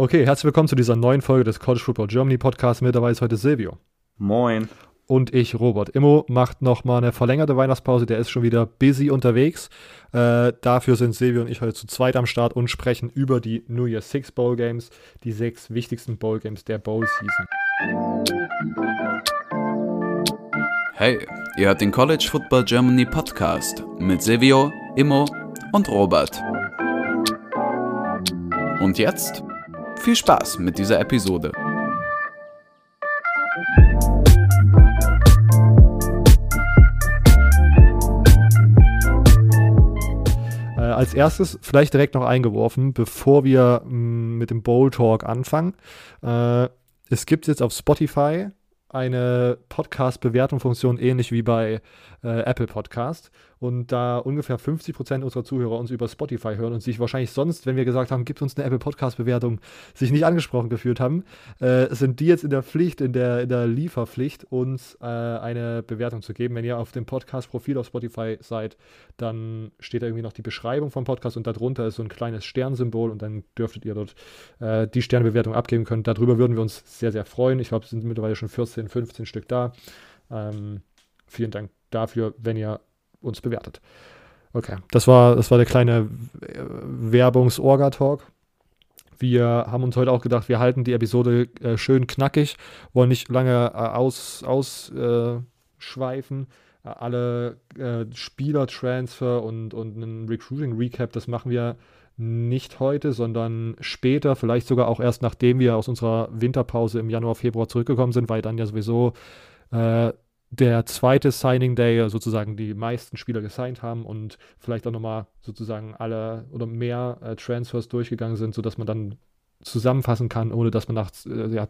Okay, herzlich willkommen zu dieser neuen Folge des College Football Germany Podcast. Mit dabei ist heute Silvio. Moin. Und ich, Robert. Immo macht nochmal eine verlängerte Weihnachtspause. Der ist schon wieder busy unterwegs. Äh, dafür sind Silvio und ich heute zu zweit am Start und sprechen über die New Year Six Bowl Games, die sechs wichtigsten Bowl Games der Bowl Season. Hey, ihr hört den College Football Germany Podcast mit Silvio, Immo und Robert. Und jetzt viel Spaß mit dieser Episode. Äh, als erstes vielleicht direkt noch eingeworfen, bevor wir mh, mit dem Bowl Talk anfangen. Äh, es gibt jetzt auf Spotify eine Podcast-Bewertung-Funktion, ähnlich wie bei äh, Apple Podcast. Und da ungefähr 50 Prozent unserer Zuhörer uns über Spotify hören und sich wahrscheinlich sonst, wenn wir gesagt haben, gibt uns eine Apple Podcast-Bewertung, sich nicht angesprochen gefühlt haben, äh, sind die jetzt in der Pflicht, in der, in der Lieferpflicht, uns äh, eine Bewertung zu geben. Wenn ihr auf dem Podcast-Profil auf Spotify seid, dann steht da irgendwie noch die Beschreibung vom Podcast und darunter ist so ein kleines Sternsymbol und dann dürftet ihr dort äh, die Sternbewertung abgeben können. Darüber würden wir uns sehr, sehr freuen. Ich glaube, es sind mittlerweile schon 14, 15 Stück da. Ähm, vielen Dank dafür, wenn ihr uns bewertet. Okay, das war, das war der kleine Werbungs-Orga-Talk. Wir haben uns heute auch gedacht, wir halten die Episode äh, schön knackig, wollen nicht lange äh, ausschweifen. Aus, äh, alle äh, Spieler-Transfer und, und einen Recruiting-Recap, das machen wir nicht heute, sondern später, vielleicht sogar auch erst nachdem wir aus unserer Winterpause im Januar, Februar zurückgekommen sind, weil dann ja sowieso äh, der zweite Signing Day sozusagen die meisten Spieler gesigned haben und vielleicht auch nochmal sozusagen alle oder mehr äh, Transfers durchgegangen sind, sodass man dann zusammenfassen kann, ohne dass man nach äh, ja,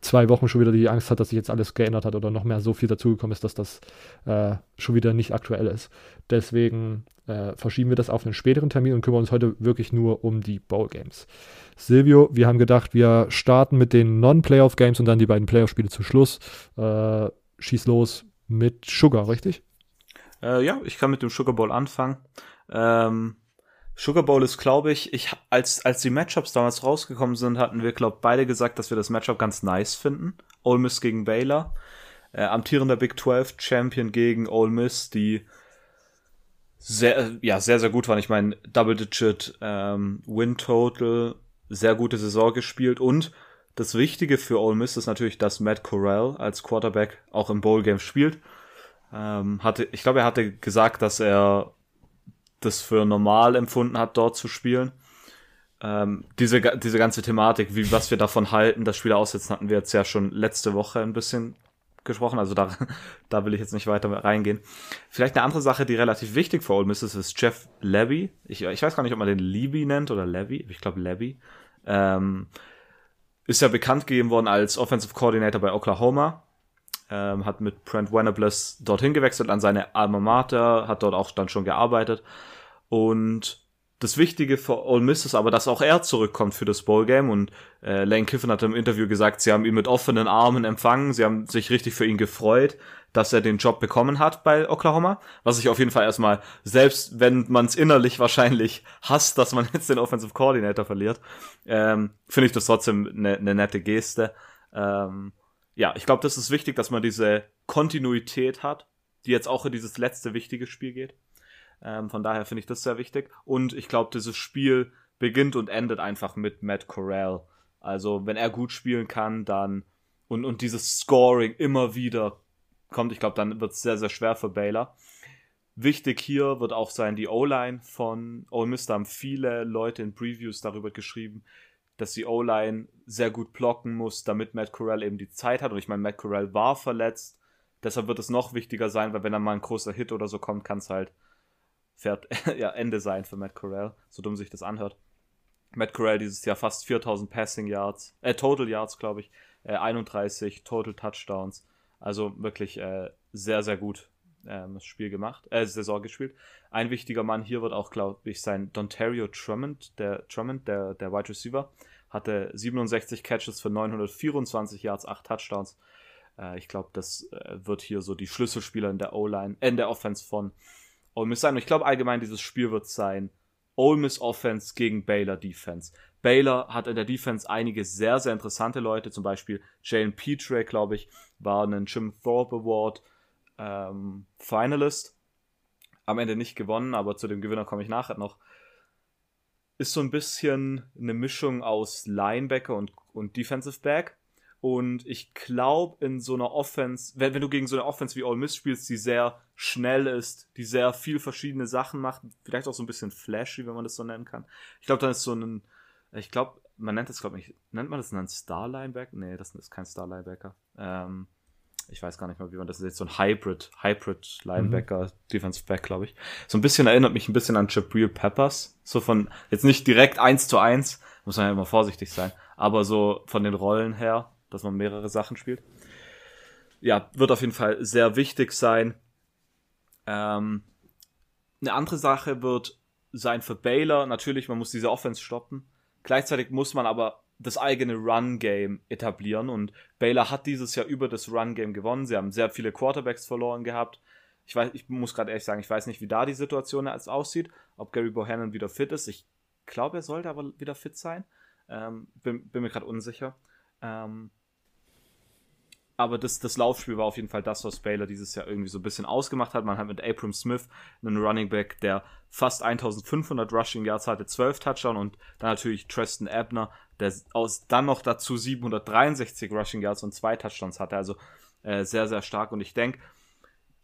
zwei Wochen schon wieder die Angst hat, dass sich jetzt alles geändert hat oder noch mehr so viel dazugekommen ist, dass das äh, schon wieder nicht aktuell ist. Deswegen äh, verschieben wir das auf einen späteren Termin und kümmern uns heute wirklich nur um die Bowl Games. Silvio, wir haben gedacht, wir starten mit den Non-Playoff Games und dann die beiden Playoff-Spiele zu Schluss. Äh, schieß los mit Sugar, richtig? Äh, ja, ich kann mit dem Sugar Bowl anfangen. Ähm, Sugar Bowl ist, glaube ich, ich als, als die Matchups damals rausgekommen sind, hatten wir, glaube beide gesagt, dass wir das Matchup ganz nice finden. Ole Miss gegen Baylor. Äh, amtierender Big 12 Champion gegen Ole Miss, die sehr, ja, sehr, sehr gut waren. Ich meine, Double-Digit ähm, Win Total, sehr gute Saison gespielt und das Wichtige für Ole Miss ist natürlich, dass Matt Corral als Quarterback auch im Bowl Game spielt. Ähm, hatte, ich glaube, er hatte gesagt, dass er das für normal empfunden hat, dort zu spielen. Ähm, diese, diese ganze Thematik, wie, was wir davon halten, das Spieler aussetzen, hatten wir jetzt ja schon letzte Woche ein bisschen gesprochen, also da, da will ich jetzt nicht weiter reingehen. Vielleicht eine andere Sache, die relativ wichtig für Ole Miss ist, ist Jeff Levy. Ich, ich weiß gar nicht, ob man den Levy nennt oder Levy, ich glaube Levy. Ähm, ist ja bekannt gegeben worden als Offensive Coordinator bei Oklahoma. Ähm, hat mit Brent Venables dorthin gewechselt an seine Alma Mater, hat dort auch dann schon gearbeitet. Und das Wichtige für Ole Miss ist aber, dass auch er zurückkommt für das Bowl-Game und äh, Lane Kiffin hat im Interview gesagt, sie haben ihn mit offenen Armen empfangen, sie haben sich richtig für ihn gefreut, dass er den Job bekommen hat bei Oklahoma, was ich auf jeden Fall erstmal, selbst wenn man es innerlich wahrscheinlich hasst, dass man jetzt den Offensive Coordinator verliert, ähm, finde ich das trotzdem eine ne nette Geste. Ähm, ja, ich glaube, das ist wichtig, dass man diese Kontinuität hat, die jetzt auch in dieses letzte wichtige Spiel geht. Ähm, von daher finde ich das sehr wichtig. Und ich glaube, dieses Spiel beginnt und endet einfach mit Matt Corral. Also, wenn er gut spielen kann, dann und, und dieses Scoring immer wieder kommt, ich glaube, dann wird es sehr, sehr schwer für Baylor. Wichtig hier wird auch sein, die O-Line von Ole Miss. Da haben viele Leute in Previews darüber geschrieben, dass die O-Line sehr gut blocken muss, damit Matt Corral eben die Zeit hat. Und ich meine, Matt Corral war verletzt. Deshalb wird es noch wichtiger sein, weil wenn dann mal ein großer Hit oder so kommt, kann es halt fährt, ja, Ende sein für Matt Corral, so dumm sich das anhört. Matt Corral dieses Jahr fast 4000 Passing Yards, äh, Total Yards, glaube ich, äh, 31 Total Touchdowns. Also wirklich äh, sehr, sehr gut ähm, das Spiel gemacht, äh, Saison gespielt. Ein wichtiger Mann hier wird auch, glaube ich, sein Dontario Drummond, der Drummond, der, der Wide Receiver, hatte 67 Catches für 924 Yards, 8 Touchdowns. Äh, ich glaube, das äh, wird hier so die Schlüsselspieler in der O-Line, äh, in der Offense von Ole Miss sein. Und ich glaube allgemein, dieses Spiel wird sein Ole Miss Offense gegen Baylor Defense. Baylor hat in der Defense einige sehr, sehr interessante Leute, zum Beispiel Jalen Petre, glaube ich, war ein Jim Thorpe Award ähm, Finalist. Am Ende nicht gewonnen, aber zu dem Gewinner komme ich nachher noch. Ist so ein bisschen eine Mischung aus Linebacker und, und Defensive Back. Und ich glaube, in so einer Offense, wenn, wenn du gegen so eine Offense wie Ole Miss spielst, die sehr schnell ist, die sehr viel verschiedene Sachen macht, vielleicht auch so ein bisschen flashy, wenn man das so nennen kann. Ich glaube, dann ist so ein, ich glaube, man nennt das, glaube ich, nennt man das einen Star Linebacker? Nee, das ist kein Star Linebacker. Ähm, ich weiß gar nicht mehr, wie man das ist. So ein Hybrid, Hybrid Linebacker, mhm. Defensive Back, glaube ich. So ein bisschen erinnert mich ein bisschen an Jabril Peppers. So von, jetzt nicht direkt eins zu eins, muss man ja immer vorsichtig sein, aber so von den Rollen her dass man mehrere Sachen spielt. Ja, wird auf jeden Fall sehr wichtig sein. Ähm, eine andere Sache wird sein für Baylor. Natürlich, man muss diese Offense stoppen. Gleichzeitig muss man aber das eigene Run-Game etablieren und Baylor hat dieses Jahr über das Run-Game gewonnen. Sie haben sehr viele Quarterbacks verloren gehabt. Ich weiß, ich muss gerade ehrlich sagen, ich weiß nicht, wie da die Situation jetzt aussieht, ob Gary Bohannon wieder fit ist. Ich glaube, er sollte aber wieder fit sein. Ähm, bin, bin, mir gerade unsicher. Ähm, aber das, das Laufspiel war auf jeden Fall das, was Baylor dieses Jahr irgendwie so ein bisschen ausgemacht hat. Man hat mit Abram Smith einen Running Back, der fast 1500 Rushing Yards hatte, 12 Touchdown und dann natürlich Tristan Abner, der aus dann noch dazu 763 Rushing Yards und zwei Touchdowns hatte. Also äh, sehr, sehr stark. Und ich denke,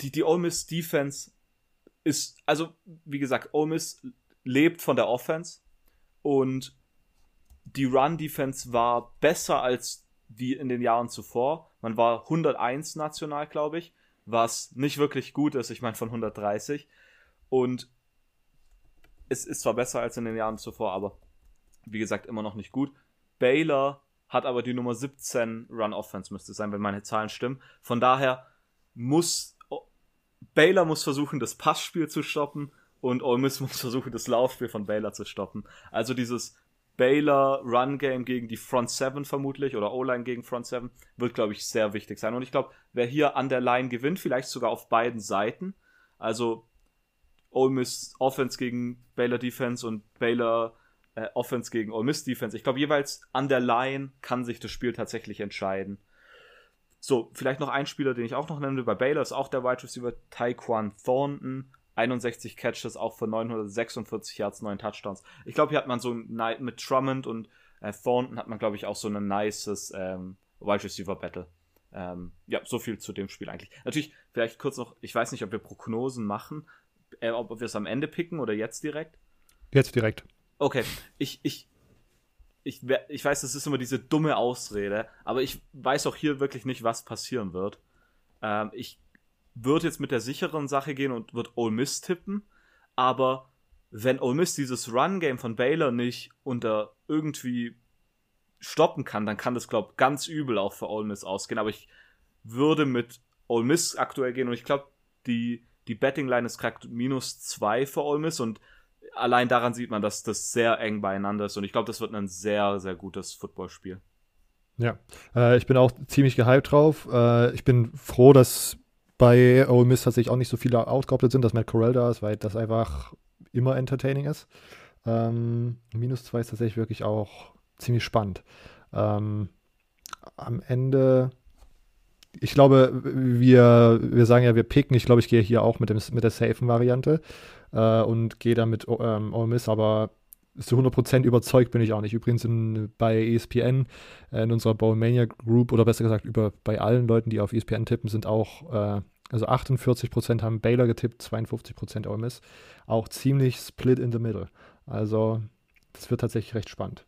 die, die Ole Miss Defense ist, also wie gesagt, Ole Miss lebt von der Offense und die Run Defense war besser als wie in den Jahren zuvor. Man war 101 national, glaube ich, was nicht wirklich gut ist. Ich meine von 130. Und es ist zwar besser als in den Jahren zuvor, aber wie gesagt immer noch nicht gut. Baylor hat aber die Nummer 17 Run Offense müsste sein, wenn meine Zahlen stimmen. Von daher muss Baylor muss versuchen, das Passspiel zu stoppen und Ole Miss muss versuchen, das Laufspiel von Baylor zu stoppen. Also dieses Baylor Run Game gegen die Front 7 vermutlich oder O-Line gegen Front 7 wird, glaube ich, sehr wichtig sein. Und ich glaube, wer hier an der Line gewinnt, vielleicht sogar auf beiden Seiten, also Ole Miss Offense gegen Baylor Defense und Baylor äh, Offense gegen Ole Miss Defense. Ich glaube, jeweils an der Line kann sich das Spiel tatsächlich entscheiden. So, vielleicht noch ein Spieler, den ich auch noch nennen will. Bei Baylor ist auch der Wide Receiver Taekwon Thornton. 61 Catches, auch für 946 Yards, 9 Touchdowns. Ich glaube, hier hat man so mit Trummond und äh, Thornton hat man, glaube ich, auch so ein nices ähm, Wide Receiver Battle. Ähm, ja, so viel zu dem Spiel eigentlich. Natürlich, vielleicht kurz noch, ich weiß nicht, ob wir Prognosen machen, äh, ob wir es am Ende picken oder jetzt direkt. Jetzt direkt. Okay, ich, ich, ich, ich weiß, das ist immer diese dumme Ausrede, aber ich weiß auch hier wirklich nicht, was passieren wird. Ähm, ich wird jetzt mit der sicheren Sache gehen und wird Ole Miss tippen. Aber wenn Ole Miss dieses Run-Game von Baylor nicht unter irgendwie stoppen kann, dann kann das, glaube ich, ganz übel auch für Ole Miss ausgehen. Aber ich würde mit Ole Miss aktuell gehen und ich glaube, die, die Betting-Line ist gerade minus zwei für Ole Miss und allein daran sieht man, dass das sehr eng beieinander ist und ich glaube, das wird ein sehr, sehr gutes Footballspiel. Ja, äh, ich bin auch ziemlich gehypt drauf. Äh, ich bin froh, dass bei Ole Miss tatsächlich auch nicht so viele outgeoptet sind, dass Matt Corell da ist, weil das einfach immer entertaining ist. Ähm, minus 2 ist tatsächlich wirklich auch ziemlich spannend. Ähm, am Ende, ich glaube, wir, wir sagen ja, wir picken. Ich glaube, ich gehe hier auch mit, dem, mit der safen Variante äh, und gehe dann mit ähm, Ole Miss, aber zu 100% überzeugt bin ich auch nicht. Übrigens in, bei ESPN, äh, in unserer Bowlmania Group, oder besser gesagt, über, bei allen Leuten, die auf ESPN tippen, sind auch, äh, also 48% haben Baylor getippt, 52% Ole Miss. Auch ziemlich split in the middle. Also, das wird tatsächlich recht spannend.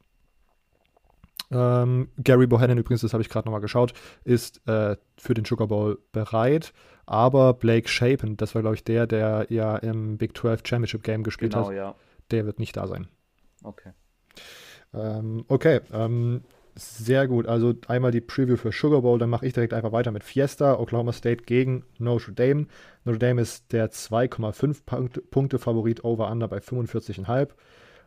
Ähm, Gary Bohannon übrigens, das habe ich gerade nochmal geschaut, ist äh, für den Sugar Bowl bereit. Aber Blake Shapen, das war glaube ich der, der ja im Big 12 Championship Game gespielt genau, hat, ja. der wird nicht da sein. Okay. Ähm, okay, ähm, sehr gut. Also einmal die Preview für Sugar Bowl, dann mache ich direkt einfach weiter mit Fiesta, Oklahoma State gegen Notre Dame. Notre Dame ist der 2,5 Punkte Favorit over under bei 45,5.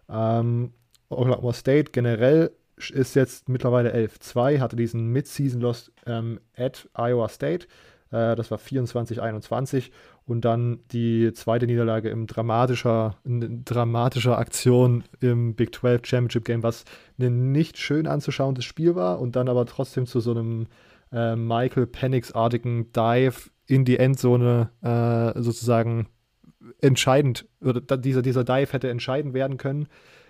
Ähm, Oklahoma State generell ist jetzt mittlerweile 11-2, hatte diesen Mid-Season Loss ähm, at Iowa State. Äh, das war 24-21 und dann die zweite Niederlage im dramatischer, in dramatischer Aktion im Big 12 Championship Game, was ein nicht schön anzuschauendes Spiel war und dann aber trotzdem zu so einem äh, Michael Penix-artigen Dive in die Endzone äh, sozusagen entscheidend, oder dieser, dieser Dive hätte entscheidend werden können.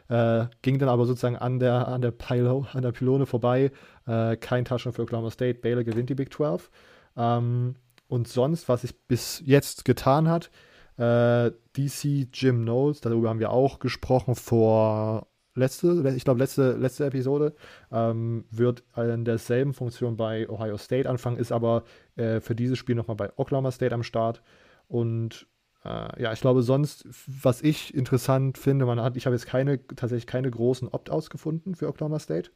Äh, ging dann aber sozusagen an der, an der, Pilo, an der Pylone vorbei. Äh, kein Touchdown für Oklahoma State. Baylor gewinnt die Big 12. Ähm, und sonst, was sich bis jetzt getan hat, äh, DC Jim Knowles, darüber haben wir auch gesprochen vor letzte, ich glaube letzte, letzte Episode, ähm, wird in derselben Funktion bei Ohio State anfangen, ist aber äh, für dieses Spiel nochmal bei Oklahoma State am Start. Und äh, ja, ich glaube sonst, was ich interessant finde, man hat, ich habe jetzt keine, tatsächlich keine großen Opt-outs gefunden für Oklahoma State.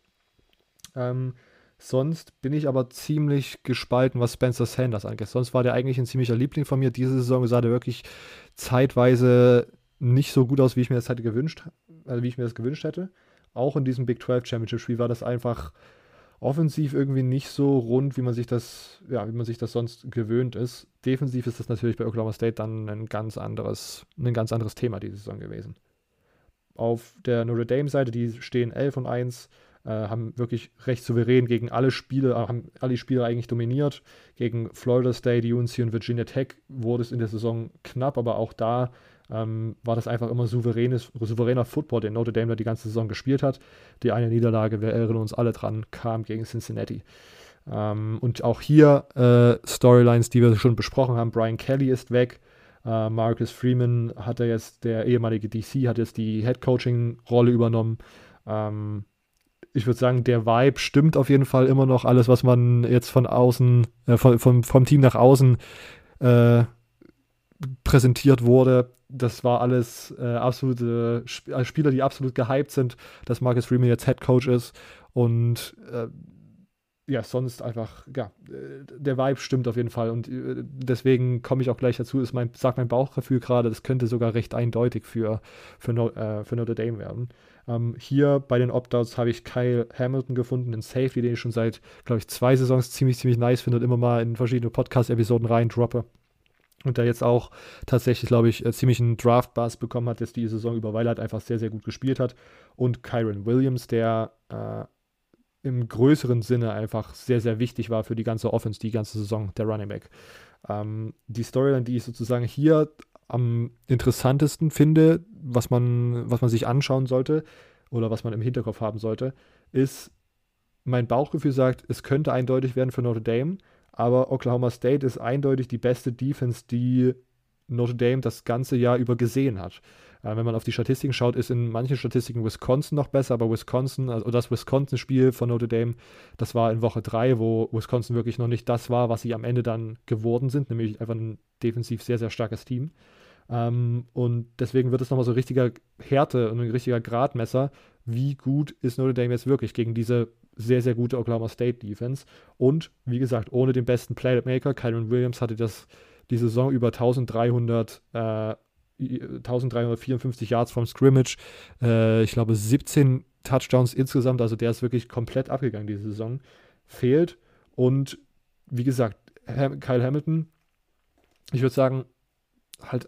Ähm, sonst bin ich aber ziemlich gespalten, was Spencer Sanders angeht. Sonst war der eigentlich ein ziemlicher Liebling von mir. Diese Saison sah der wirklich zeitweise nicht so gut aus, wie ich mir das hätte gewünscht, also wie ich mir das gewünscht hätte. Auch in diesem Big 12 Championship Spiel war das einfach offensiv irgendwie nicht so rund, wie man sich das, ja, wie man sich das sonst gewöhnt ist. Defensiv ist das natürlich bei Oklahoma State dann ein ganz anderes, ein ganz anderes Thema diese Saison gewesen. Auf der Notre Dame Seite, die stehen 11 und 1, äh, haben wirklich recht souverän gegen alle Spiele, äh, haben alle Spiele eigentlich dominiert. Gegen Florida State, UNC und Virginia Tech wurde es in der Saison knapp, aber auch da ähm, war das einfach immer souveränes, souveräner Football, den Notre Dame da die ganze Saison gespielt hat. Die eine Niederlage, wir erinnern uns alle dran, kam gegen Cincinnati. Ähm, und auch hier äh, Storylines, die wir schon besprochen haben. Brian Kelly ist weg. Äh, Marcus Freeman hatte jetzt, der ehemalige DC, hat jetzt die Head Coaching-Rolle übernommen. Ähm, ich würde sagen, der Vibe stimmt auf jeden Fall immer noch. Alles, was man jetzt von außen, äh, von, vom, vom Team nach außen äh, präsentiert wurde, das war alles äh, absolute Sp äh, Spieler, die absolut gehypt sind, dass Marcus Freeman jetzt Head Coach ist. Und äh, ja, sonst einfach, ja, äh, der Vibe stimmt auf jeden Fall. Und äh, deswegen komme ich auch gleich dazu, ist mein, sagt mein Bauchgefühl gerade, das könnte sogar recht eindeutig für, für, no, äh, für Notre Dame werden. Ähm, hier bei den Opt-outs habe ich Kyle Hamilton gefunden, einen Safety, den ich schon seit, glaube ich, zwei Saisons ziemlich, ziemlich nice finde und immer mal in verschiedene Podcast-Episoden rein droppe und der jetzt auch tatsächlich, glaube ich, äh, ziemlich einen Draft-Buzz bekommen hat, jetzt die Saison über, weil er halt einfach sehr, sehr gut gespielt hat. Und Kyron Williams, der äh, im größeren Sinne einfach sehr, sehr wichtig war für die ganze Offense, die ganze Saison, der Running Back. Ähm, die Storyline, die ich sozusagen hier am interessantesten finde, was man, was man sich anschauen sollte oder was man im Hinterkopf haben sollte, ist, mein Bauchgefühl sagt, es könnte eindeutig werden für Notre Dame, aber Oklahoma State ist eindeutig die beste Defense, die Notre Dame das ganze Jahr über gesehen hat. Äh, wenn man auf die Statistiken schaut, ist in manchen Statistiken Wisconsin noch besser, aber Wisconsin, also das Wisconsin-Spiel von Notre Dame, das war in Woche 3, wo Wisconsin wirklich noch nicht das war, was sie am Ende dann geworden sind, nämlich einfach ein defensiv sehr, sehr starkes Team. Ähm, und deswegen wird es nochmal so richtiger Härte und ein richtiger Gradmesser, wie gut ist Notre Dame jetzt wirklich gegen diese sehr, sehr gute Oklahoma State Defense. Und wie gesagt, ohne den besten Playmaker, Kyron Williams hatte das die Saison über 1300, äh, 1354 Yards vom Scrimmage. Äh, ich glaube 17 Touchdowns insgesamt. Also der ist wirklich komplett abgegangen diese Saison. Fehlt. Und wie gesagt, Kyle Hamilton, ich würde sagen, halt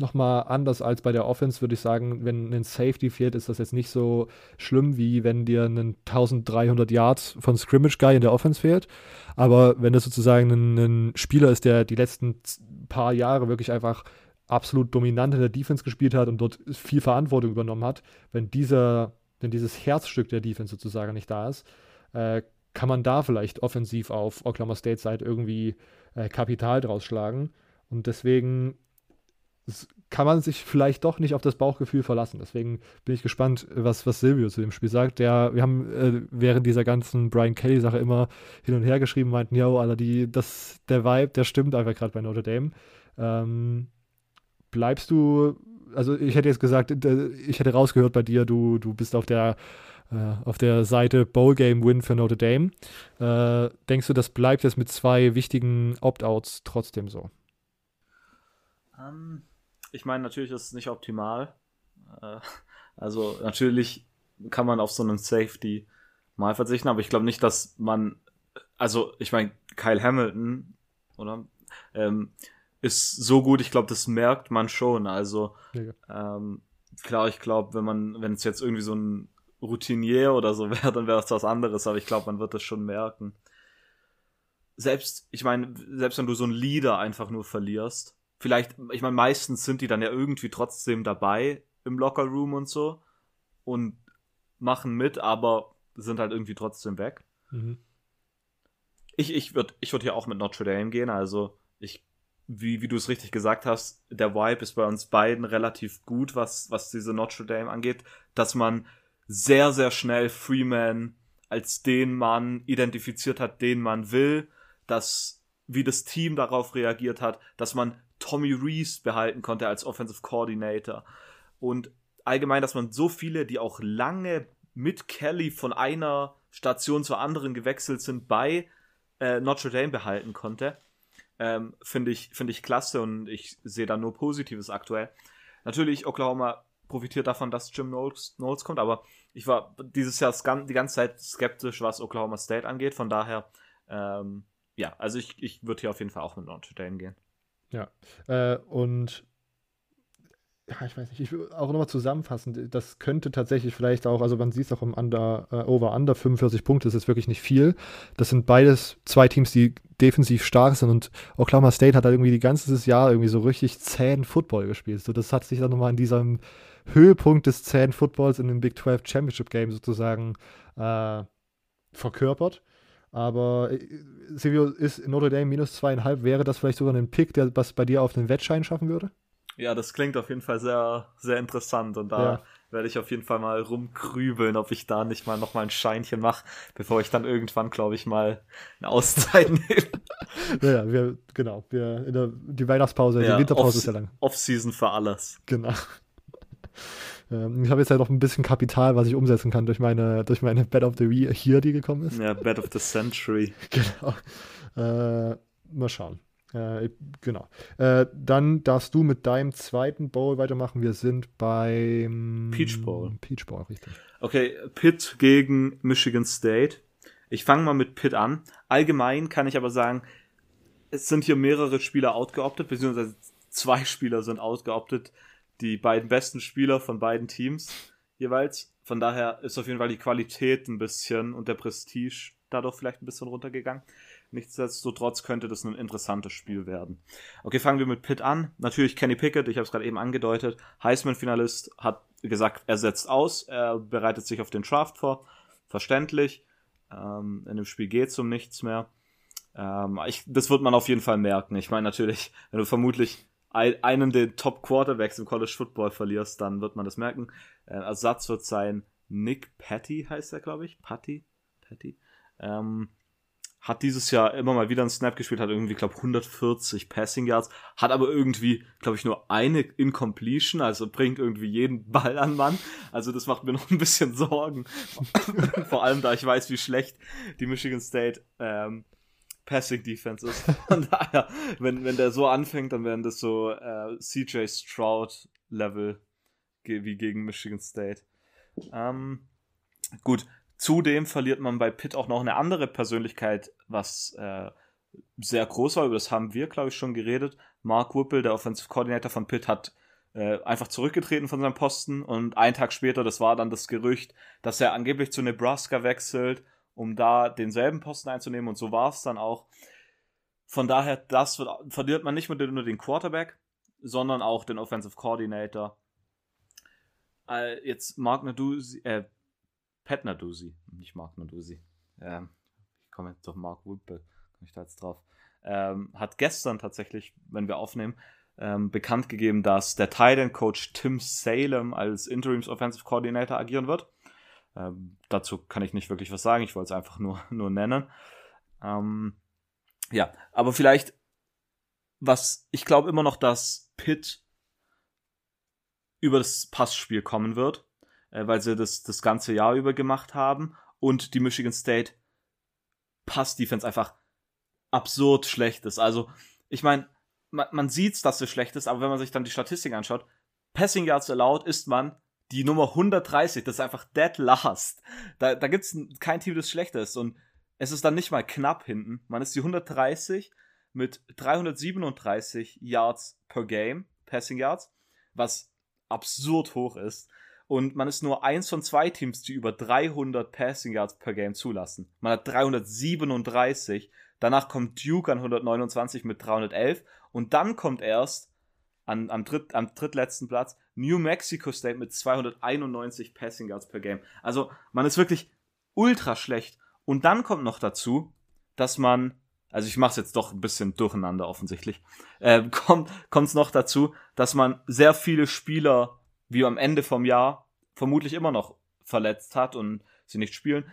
nochmal anders als bei der Offense, würde ich sagen, wenn ein Safety fehlt, ist das jetzt nicht so schlimm, wie wenn dir ein 1300 Yards von Scrimmage Guy in der Offense fehlt. Aber wenn das sozusagen ein, ein Spieler ist, der die letzten paar Jahre wirklich einfach absolut dominant in der Defense gespielt hat und dort viel Verantwortung übernommen hat, wenn dieser, wenn dieses Herzstück der Defense sozusagen nicht da ist, äh, kann man da vielleicht offensiv auf Oklahoma State Seite irgendwie äh, Kapital draus schlagen. Und deswegen kann man sich vielleicht doch nicht auf das Bauchgefühl verlassen. Deswegen bin ich gespannt, was, was Silvio zu dem Spiel sagt. Der, wir haben äh, während dieser ganzen Brian Kelly-Sache immer hin und her geschrieben, meinten, ja, Alter, die, das, der Vibe, der stimmt einfach gerade bei Notre Dame. Ähm, bleibst du, also ich hätte jetzt gesagt, ich hätte rausgehört bei dir, du, du bist auf der äh, auf der Seite Bowl Game Win für Notre Dame. Äh, denkst du, das bleibt jetzt mit zwei wichtigen Opt-outs trotzdem so? Um ähm, ich meine, natürlich ist es nicht optimal. Äh, also natürlich kann man auf so einen Safety mal verzichten, aber ich glaube nicht, dass man, also ich meine, Kyle Hamilton, oder? Ähm, ist so gut, ich glaube, das merkt man schon. Also, ja. ähm, klar, ich glaube, wenn man, wenn es jetzt irgendwie so ein Routinier oder so wäre, dann wäre es was anderes, aber ich glaube, man wird das schon merken. Selbst, ich meine, selbst wenn du so einen Leader einfach nur verlierst, vielleicht, ich meine, meistens sind die dann ja irgendwie trotzdem dabei im Locker Room und so und machen mit, aber sind halt irgendwie trotzdem weg. Mhm. Ich, ich würde ich würd hier auch mit Notre Dame gehen, also ich wie, wie du es richtig gesagt hast, der Vibe ist bei uns beiden relativ gut, was, was diese Notre Dame angeht, dass man sehr, sehr schnell Freeman als den Mann identifiziert hat, den man will, dass, wie das Team darauf reagiert hat, dass man Tommy Reese behalten konnte als Offensive Coordinator und allgemein, dass man so viele, die auch lange mit Kelly von einer Station zur anderen gewechselt sind, bei äh, Notre Dame behalten konnte ähm, Finde ich, find ich klasse und ich sehe da nur Positives aktuell. Natürlich, Oklahoma profitiert davon, dass Jim Knowles, Knowles kommt, aber ich war dieses Jahr die ganze Zeit skeptisch, was Oklahoma State angeht. Von daher, ähm, ja, also ich, ich würde hier auf jeden Fall auch mit Notre Dame gehen. Ja, äh, und ja, ich weiß nicht, ich will auch nochmal zusammenfassen, das könnte tatsächlich vielleicht auch, also man sieht es auch im Under, äh, Over Under 45 Punkte, ist wirklich nicht viel. Das sind beides zwei Teams, die defensiv stark sind und Oklahoma State hat halt irgendwie die ganze Jahr irgendwie so richtig zähen Football gespielt. So, das hat sich dann nochmal in diesem Höhepunkt des zähen Footballs in dem Big 12 Championship Game sozusagen äh, verkörpert. Aber äh, Silvio, ist Notre Dame minus zweieinhalb, wäre das vielleicht sogar ein Pick, der was bei dir auf den Wettschein schaffen würde? Ja, das klingt auf jeden Fall sehr, sehr interessant und da ja. werde ich auf jeden Fall mal rumkrübeln, ob ich da nicht mal noch mal ein Scheinchen mache, bevor ich dann irgendwann, glaube ich, mal eine Auszeit nehme. Ja, wir, genau, wir, der, die Weihnachtspause, ja, die Winterpause ist ja lang. Off-Season für alles. Genau. Ähm, ich habe jetzt ja noch ein bisschen Kapital, was ich umsetzen kann durch meine, durch meine Bed of the Year, die gekommen ist. Ja, Bed of the Century. Genau. Äh, mal schauen. Äh, genau. Äh, dann darfst du mit deinem zweiten Bowl weitermachen. Wir sind beim Peach Bowl. Peach Bowl, richtig. Okay, Pitt gegen Michigan State. Ich fange mal mit Pitt an. Allgemein kann ich aber sagen, es sind hier mehrere Spieler outgeoptet, beziehungsweise zwei Spieler sind outgeoptet. Die beiden besten Spieler von beiden Teams jeweils. Von daher ist auf jeden Fall die Qualität ein bisschen und der Prestige dadurch vielleicht ein bisschen runtergegangen. Nichtsdestotrotz könnte das ein interessantes Spiel werden. Okay, fangen wir mit Pitt an. Natürlich Kenny Pickett, ich habe es gerade eben angedeutet. Heisman-Finalist hat gesagt, er setzt aus, er bereitet sich auf den Draft vor. Verständlich. Ähm, in dem Spiel geht es um nichts mehr. Ähm, ich, das wird man auf jeden Fall merken. Ich meine natürlich, wenn du vermutlich einen der Top Quarterbacks im College Football verlierst, dann wird man das merken. Äh, Ersatz wird sein Nick Patty, heißt er, glaube ich. Patty? Patty? Ähm, hat dieses Jahr immer mal wieder einen Snap gespielt, hat irgendwie, glaube 140 Passing Yards, hat aber irgendwie, glaube ich, nur eine Incompletion, also bringt irgendwie jeden Ball an Mann. Also das macht mir noch ein bisschen Sorgen. Vor allem, da ich weiß, wie schlecht die Michigan State ähm, Passing Defense ist. Von daher, wenn, wenn der so anfängt, dann werden das so äh, CJ Stroud Level wie gegen Michigan State. Ähm, gut, Zudem verliert man bei Pitt auch noch eine andere Persönlichkeit, was äh, sehr groß war. Über das haben wir, glaube ich, schon geredet. Mark Whipple, der Offensive Coordinator von Pitt, hat äh, einfach zurückgetreten von seinem Posten und einen Tag später, das war dann das Gerücht, dass er angeblich zu Nebraska wechselt, um da denselben Posten einzunehmen und so war es dann auch. Von daher, das wird, verliert man nicht nur den Quarterback, sondern auch den Offensive Coordinator. Äh, jetzt Mark Nadusi, äh, Pat Nadusi, nicht Mark Nadusi. Ähm, ich komme jetzt doch Mark Whipple, komme ich da jetzt drauf. Ähm, hat gestern tatsächlich, wenn wir aufnehmen, ähm, bekannt gegeben, dass der Titan Coach Tim Salem als Interims Offensive Coordinator agieren wird. Ähm, dazu kann ich nicht wirklich was sagen, ich wollte es einfach nur, nur nennen. Ähm, ja, aber vielleicht, was ich glaube immer noch, dass Pitt über das Passspiel kommen wird äh, weil sie das das ganze Jahr über gemacht haben und die Michigan State Pass-Defense einfach absurd schlecht ist. Also, ich meine, man, man sieht's, dass es schlecht ist, aber wenn man sich dann die Statistik anschaut, Passing Yards allowed ist man die Nummer 130, das ist einfach dead last. Da, da gibt's kein Team, das schlechter ist und es ist dann nicht mal knapp hinten. Man ist die 130 mit 337 Yards per Game, Passing Yards, was absurd hoch ist. Und man ist nur eins von zwei Teams, die über 300 Passing Yards per Game zulassen. Man hat 337. Danach kommt Duke an 129 mit 311. Und dann kommt erst an, am, dritt, am drittletzten Platz New Mexico State mit 291 Passing Yards per Game. Also man ist wirklich ultra schlecht. Und dann kommt noch dazu, dass man, also ich mache es jetzt doch ein bisschen durcheinander offensichtlich, äh, kommt es noch dazu, dass man sehr viele Spieler wie am Ende vom Jahr vermutlich immer noch verletzt hat und sie nicht spielen.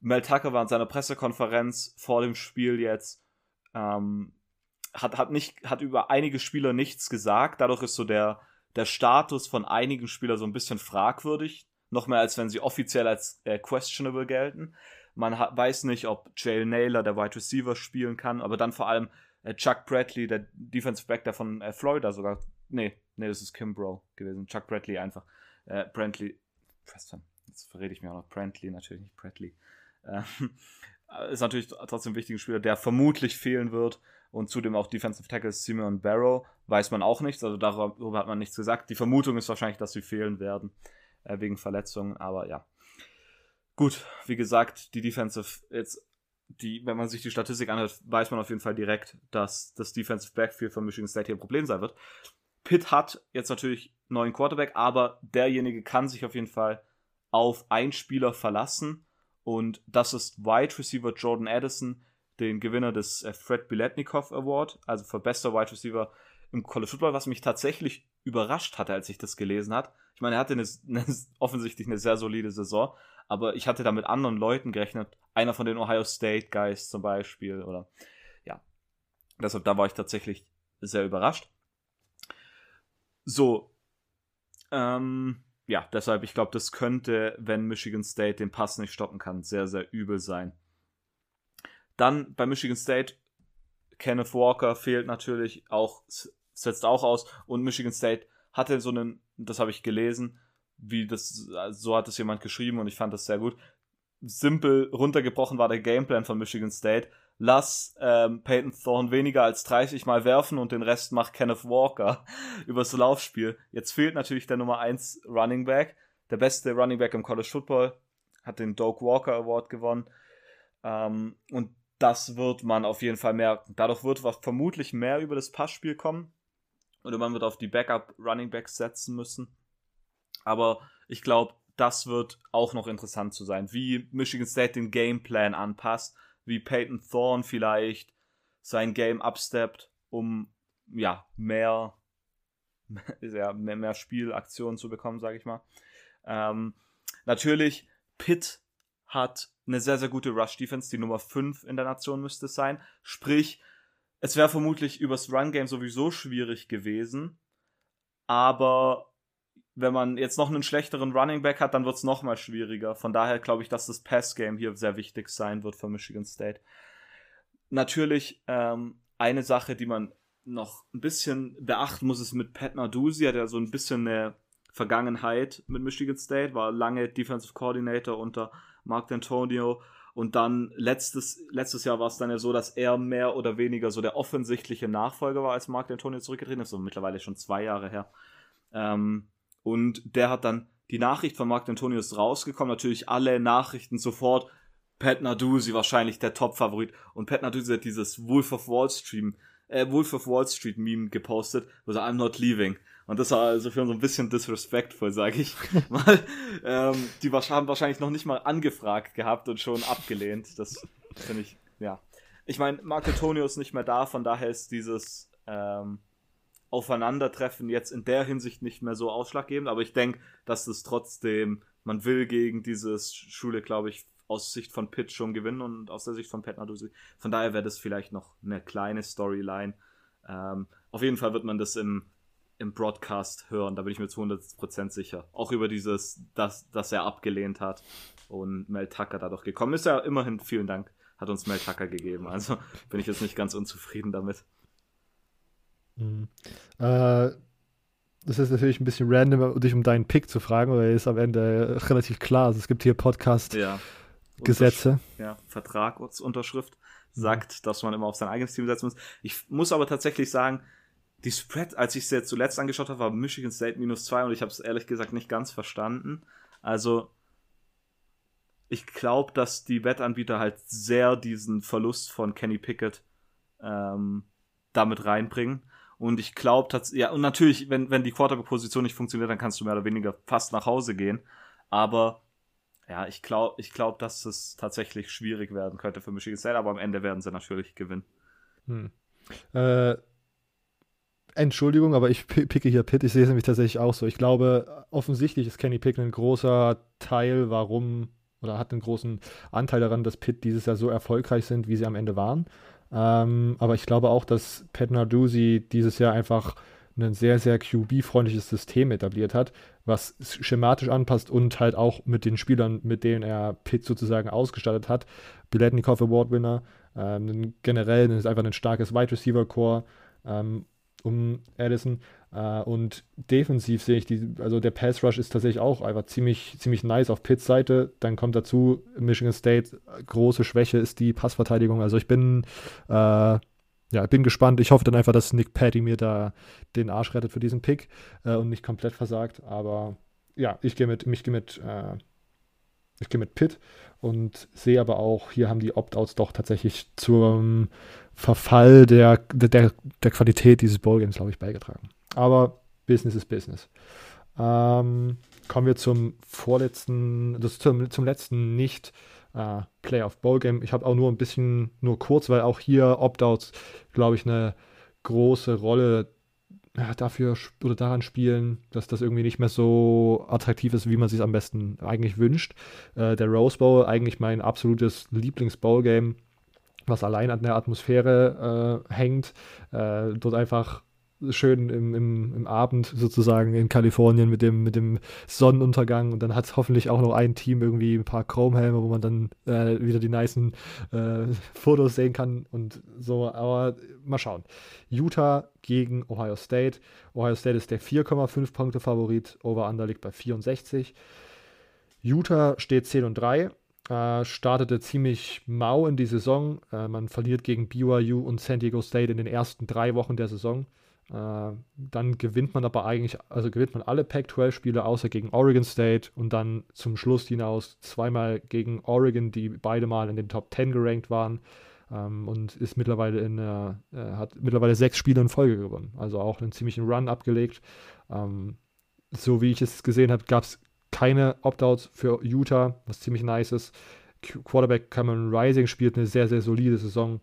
Mel Tucker war in seiner Pressekonferenz vor dem Spiel jetzt, ähm, hat, hat, nicht, hat über einige Spieler nichts gesagt. Dadurch ist so der, der Status von einigen Spielern so ein bisschen fragwürdig. Noch mehr als wenn sie offiziell als äh, questionable gelten. Man hat, weiß nicht, ob Jale Naylor, der Wide Receiver, spielen kann, aber dann vor allem äh, Chuck Bradley, der Defensive Back, der von äh, Florida sogar. Nee, nee, das ist Kim Bro gewesen. Chuck Bradley einfach. Äh, Brantley. Preston. Jetzt verrede ich mir auch noch. Brantley, natürlich nicht Bradley. Ähm, ist natürlich trotzdem ein wichtiger Spieler, der vermutlich fehlen wird. Und zudem auch Defensive Tackle Simon Barrow. Weiß man auch nichts, also darüber hat man nichts gesagt. Die Vermutung ist wahrscheinlich, dass sie fehlen werden. Äh, wegen Verletzungen, aber ja. Gut, wie gesagt, die Defensive, jetzt, die, wenn man sich die Statistik anhört, weiß man auf jeden Fall direkt, dass das Defensive Backfield von Michigan State hier ein Problem sein wird. Pitt hat jetzt natürlich neuen Quarterback, aber derjenige kann sich auf jeden Fall auf einen Spieler verlassen und das ist Wide Receiver Jordan Addison, den Gewinner des äh, Fred Biletnikoff Award, also für bester Wide Receiver im College Football, was mich tatsächlich überrascht hatte, als ich das gelesen hat. Ich meine, er hatte eine, eine, offensichtlich eine sehr solide Saison, aber ich hatte da mit anderen Leuten gerechnet. Einer von den Ohio State Guys zum Beispiel oder ja. Deshalb, da war ich tatsächlich sehr überrascht. So, ähm, ja, deshalb, ich glaube, das könnte, wenn Michigan State den Pass nicht stoppen kann, sehr, sehr übel sein. Dann bei Michigan State, Kenneth Walker fehlt natürlich auch, setzt auch aus und Michigan State hatte so einen, das habe ich gelesen, wie das, so hat es jemand geschrieben und ich fand das sehr gut. Simpel runtergebrochen war der Gameplan von Michigan State. Lass ähm, Peyton Thorne weniger als 30 Mal werfen und den Rest macht Kenneth Walker übers Laufspiel. Jetzt fehlt natürlich der Nummer 1 Running Back. Der beste Running Back im College Football hat den Doak Walker Award gewonnen. Ähm, und das wird man auf jeden Fall merken. Dadurch wird vermutlich mehr über das Passspiel kommen. Oder man wird auf die Backup Running Backs setzen müssen. Aber ich glaube, das wird auch noch interessant zu sein, wie Michigan State den Gameplan anpasst, wie Peyton Thorne vielleicht sein Game upsteppt, um ja mehr, ja, mehr, mehr Spielaktionen zu bekommen, sage ich mal. Ähm, natürlich, Pitt hat eine sehr, sehr gute Rush-Defense, die Nummer 5 in der Nation müsste es sein. Sprich, es wäre vermutlich übers Run-Game sowieso schwierig gewesen, aber wenn man jetzt noch einen schlechteren Running Back hat, dann wird es noch mal schwieriger. Von daher glaube ich, dass das Pass-Game hier sehr wichtig sein wird für Michigan State. Natürlich ähm, eine Sache, die man noch ein bisschen beachten muss, ist mit Pat Narduzzi, ja so ein bisschen eine Vergangenheit mit Michigan State, war lange Defensive Coordinator unter Mark D'Antonio und dann letztes, letztes Jahr war es dann ja so, dass er mehr oder weniger so der offensichtliche Nachfolger war, als Mark D'Antonio zurückgetreten ist, so mittlerweile schon zwei Jahre her. Ähm, und der hat dann die Nachricht von Mark Antonius rausgekommen. Natürlich alle Nachrichten sofort. Pat Narduzzi wahrscheinlich der Top-Favorit. Und Pat Narduzzi hat dieses Wolf of Wall Street, äh, Wolf of Wall Street Meme gepostet, er I'm not leaving. Und das war also für uns so ein bisschen disrespectful, sage ich. Weil ähm, die haben wahrscheinlich noch nicht mal angefragt gehabt und schon abgelehnt. Das finde ich, ja. Ich meine, Mark Antonio ist nicht mehr da, von daher ist dieses ähm, Aufeinandertreffen jetzt in der Hinsicht nicht mehr so ausschlaggebend, aber ich denke, dass es trotzdem, man will gegen diese Schule, glaube ich, aus Sicht von Pitt schon gewinnen und aus der Sicht von Pat Narduzzi. Von daher wäre das vielleicht noch eine kleine Storyline. Ähm, auf jeden Fall wird man das im, im Broadcast hören, da bin ich mir zu 100% sicher. Auch über dieses, dass, dass er abgelehnt hat und Mel Tucker dadurch gekommen ist. Ja, immerhin vielen Dank, hat uns Mel Tucker gegeben. Also bin ich jetzt nicht ganz unzufrieden damit. Mhm. Äh, das ist natürlich ein bisschen random, dich um deinen Pick zu fragen, oder ist am Ende relativ klar. Also es gibt hier Podcast ja. Ja, Vertragsunterschrift sagt, dass man immer auf sein eigenes Team setzen muss. Ich muss aber tatsächlich sagen, die Spread, als ich es jetzt zuletzt angeschaut habe, war Michigan State minus zwei und ich habe es ehrlich gesagt nicht ganz verstanden. Also, ich glaube, dass die Wettanbieter halt sehr diesen Verlust von Kenny Pickett ähm, damit reinbringen. Und ich glaube, ja, und natürlich, wenn, wenn die Quarterback-Position nicht funktioniert, dann kannst du mehr oder weniger fast nach Hause gehen. Aber ja, ich glaube, ich glaub, dass es tatsächlich schwierig werden könnte für Michigan State, aber am Ende werden sie natürlich gewinnen. Hm. Äh, Entschuldigung, aber ich picke hier Pitt. Ich sehe es nämlich tatsächlich auch so. Ich glaube, offensichtlich ist Kenny Pick ein großer Teil, warum oder hat einen großen Anteil daran, dass Pitt dieses Jahr so erfolgreich sind, wie sie am Ende waren. Ähm, aber ich glaube auch, dass Pat Narduzzi dieses Jahr einfach ein sehr, sehr QB-freundliches System etabliert hat, was schematisch anpasst und halt auch mit den Spielern, mit denen er Pitt sozusagen ausgestattet hat. Biletnikoff Award-Winner, ähm, generell ist einfach ein starkes Wide Receiver-Core ähm, um Addison. Äh, und defensiv sehe ich, die, also der Pass Rush ist tatsächlich auch einfach ziemlich, ziemlich nice auf Pitts Seite. Dann kommt dazu Michigan State, große Schwäche ist die Passverteidigung. Also ich bin, äh, ja, bin gespannt. Ich hoffe dann einfach, dass Nick Patty mir da den Arsch rettet für diesen Pick äh, und nicht komplett versagt. Aber ja, ich gehe mit, mich gehe mit, ich gehe mit Pitt und sehe aber auch, hier haben die Opt-outs doch tatsächlich zum Verfall der, der, der Qualität dieses Ballgames, glaube ich, beigetragen. Aber Business ist Business. Ähm, kommen wir zum vorletzten, das zum, zum letzten nicht äh, Playoff Ballgame. Ich habe auch nur ein bisschen, nur kurz, weil auch hier Opt-outs, glaube ich, eine große Rolle ja, dafür oder daran spielen, dass das irgendwie nicht mehr so attraktiv ist, wie man sich am besten eigentlich wünscht. Äh, der Rose Bowl, eigentlich mein absolutes Lieblings-Bowl-Game, was allein an der Atmosphäre äh, hängt. Äh, dort einfach schön im, im, im, Abend sozusagen in Kalifornien mit dem, mit dem Sonnenuntergang und dann hat es hoffentlich auch noch ein Team irgendwie ein paar Chromhelme, wo man dann äh, wieder die nicen äh, Fotos sehen kann und so, aber mal schauen. Utah gegen Ohio State. Ohio State ist der 4,5 Punkte Favorit, Over-Under liegt bei 64. Utah steht 10 und 3, äh, startete ziemlich mau in die Saison. Äh, man verliert gegen BYU und San Diego State in den ersten drei Wochen der Saison. Äh, dann gewinnt man aber eigentlich, also gewinnt man alle Pac-12-Spiele außer gegen Oregon State und dann zum Schluss hinaus zweimal gegen Oregon, die beide mal in den Top 10 gerankt waren. Ähm, und ist mittlerweile in, äh, hat mittlerweile sechs Spiele in Folge gewonnen. Also auch einen ziemlichen Run abgelegt. Ähm, so wie ich es gesehen habe, gab es keine Opt-outs für Utah, was ziemlich nice ist. Quarterback Cameron Rising spielt eine sehr, sehr solide Saison.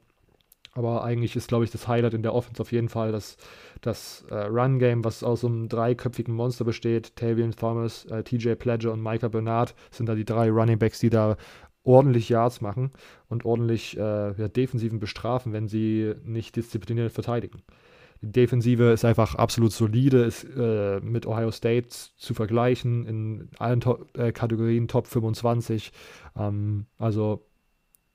Aber eigentlich ist, glaube ich, das Highlight in der Offense auf jeden Fall das, das äh, Run-Game, was aus einem dreiköpfigen Monster besteht. Tavian Thomas, äh, TJ Pledger und Micah Bernard sind da die drei Running Backs, die da ordentlich Yards machen und ordentlich äh, ja, Defensiven bestrafen, wenn sie nicht diszipliniert verteidigen. Die Defensive ist einfach absolut solide, ist äh, mit Ohio State zu vergleichen, in allen to äh, Kategorien Top 25. Ähm, also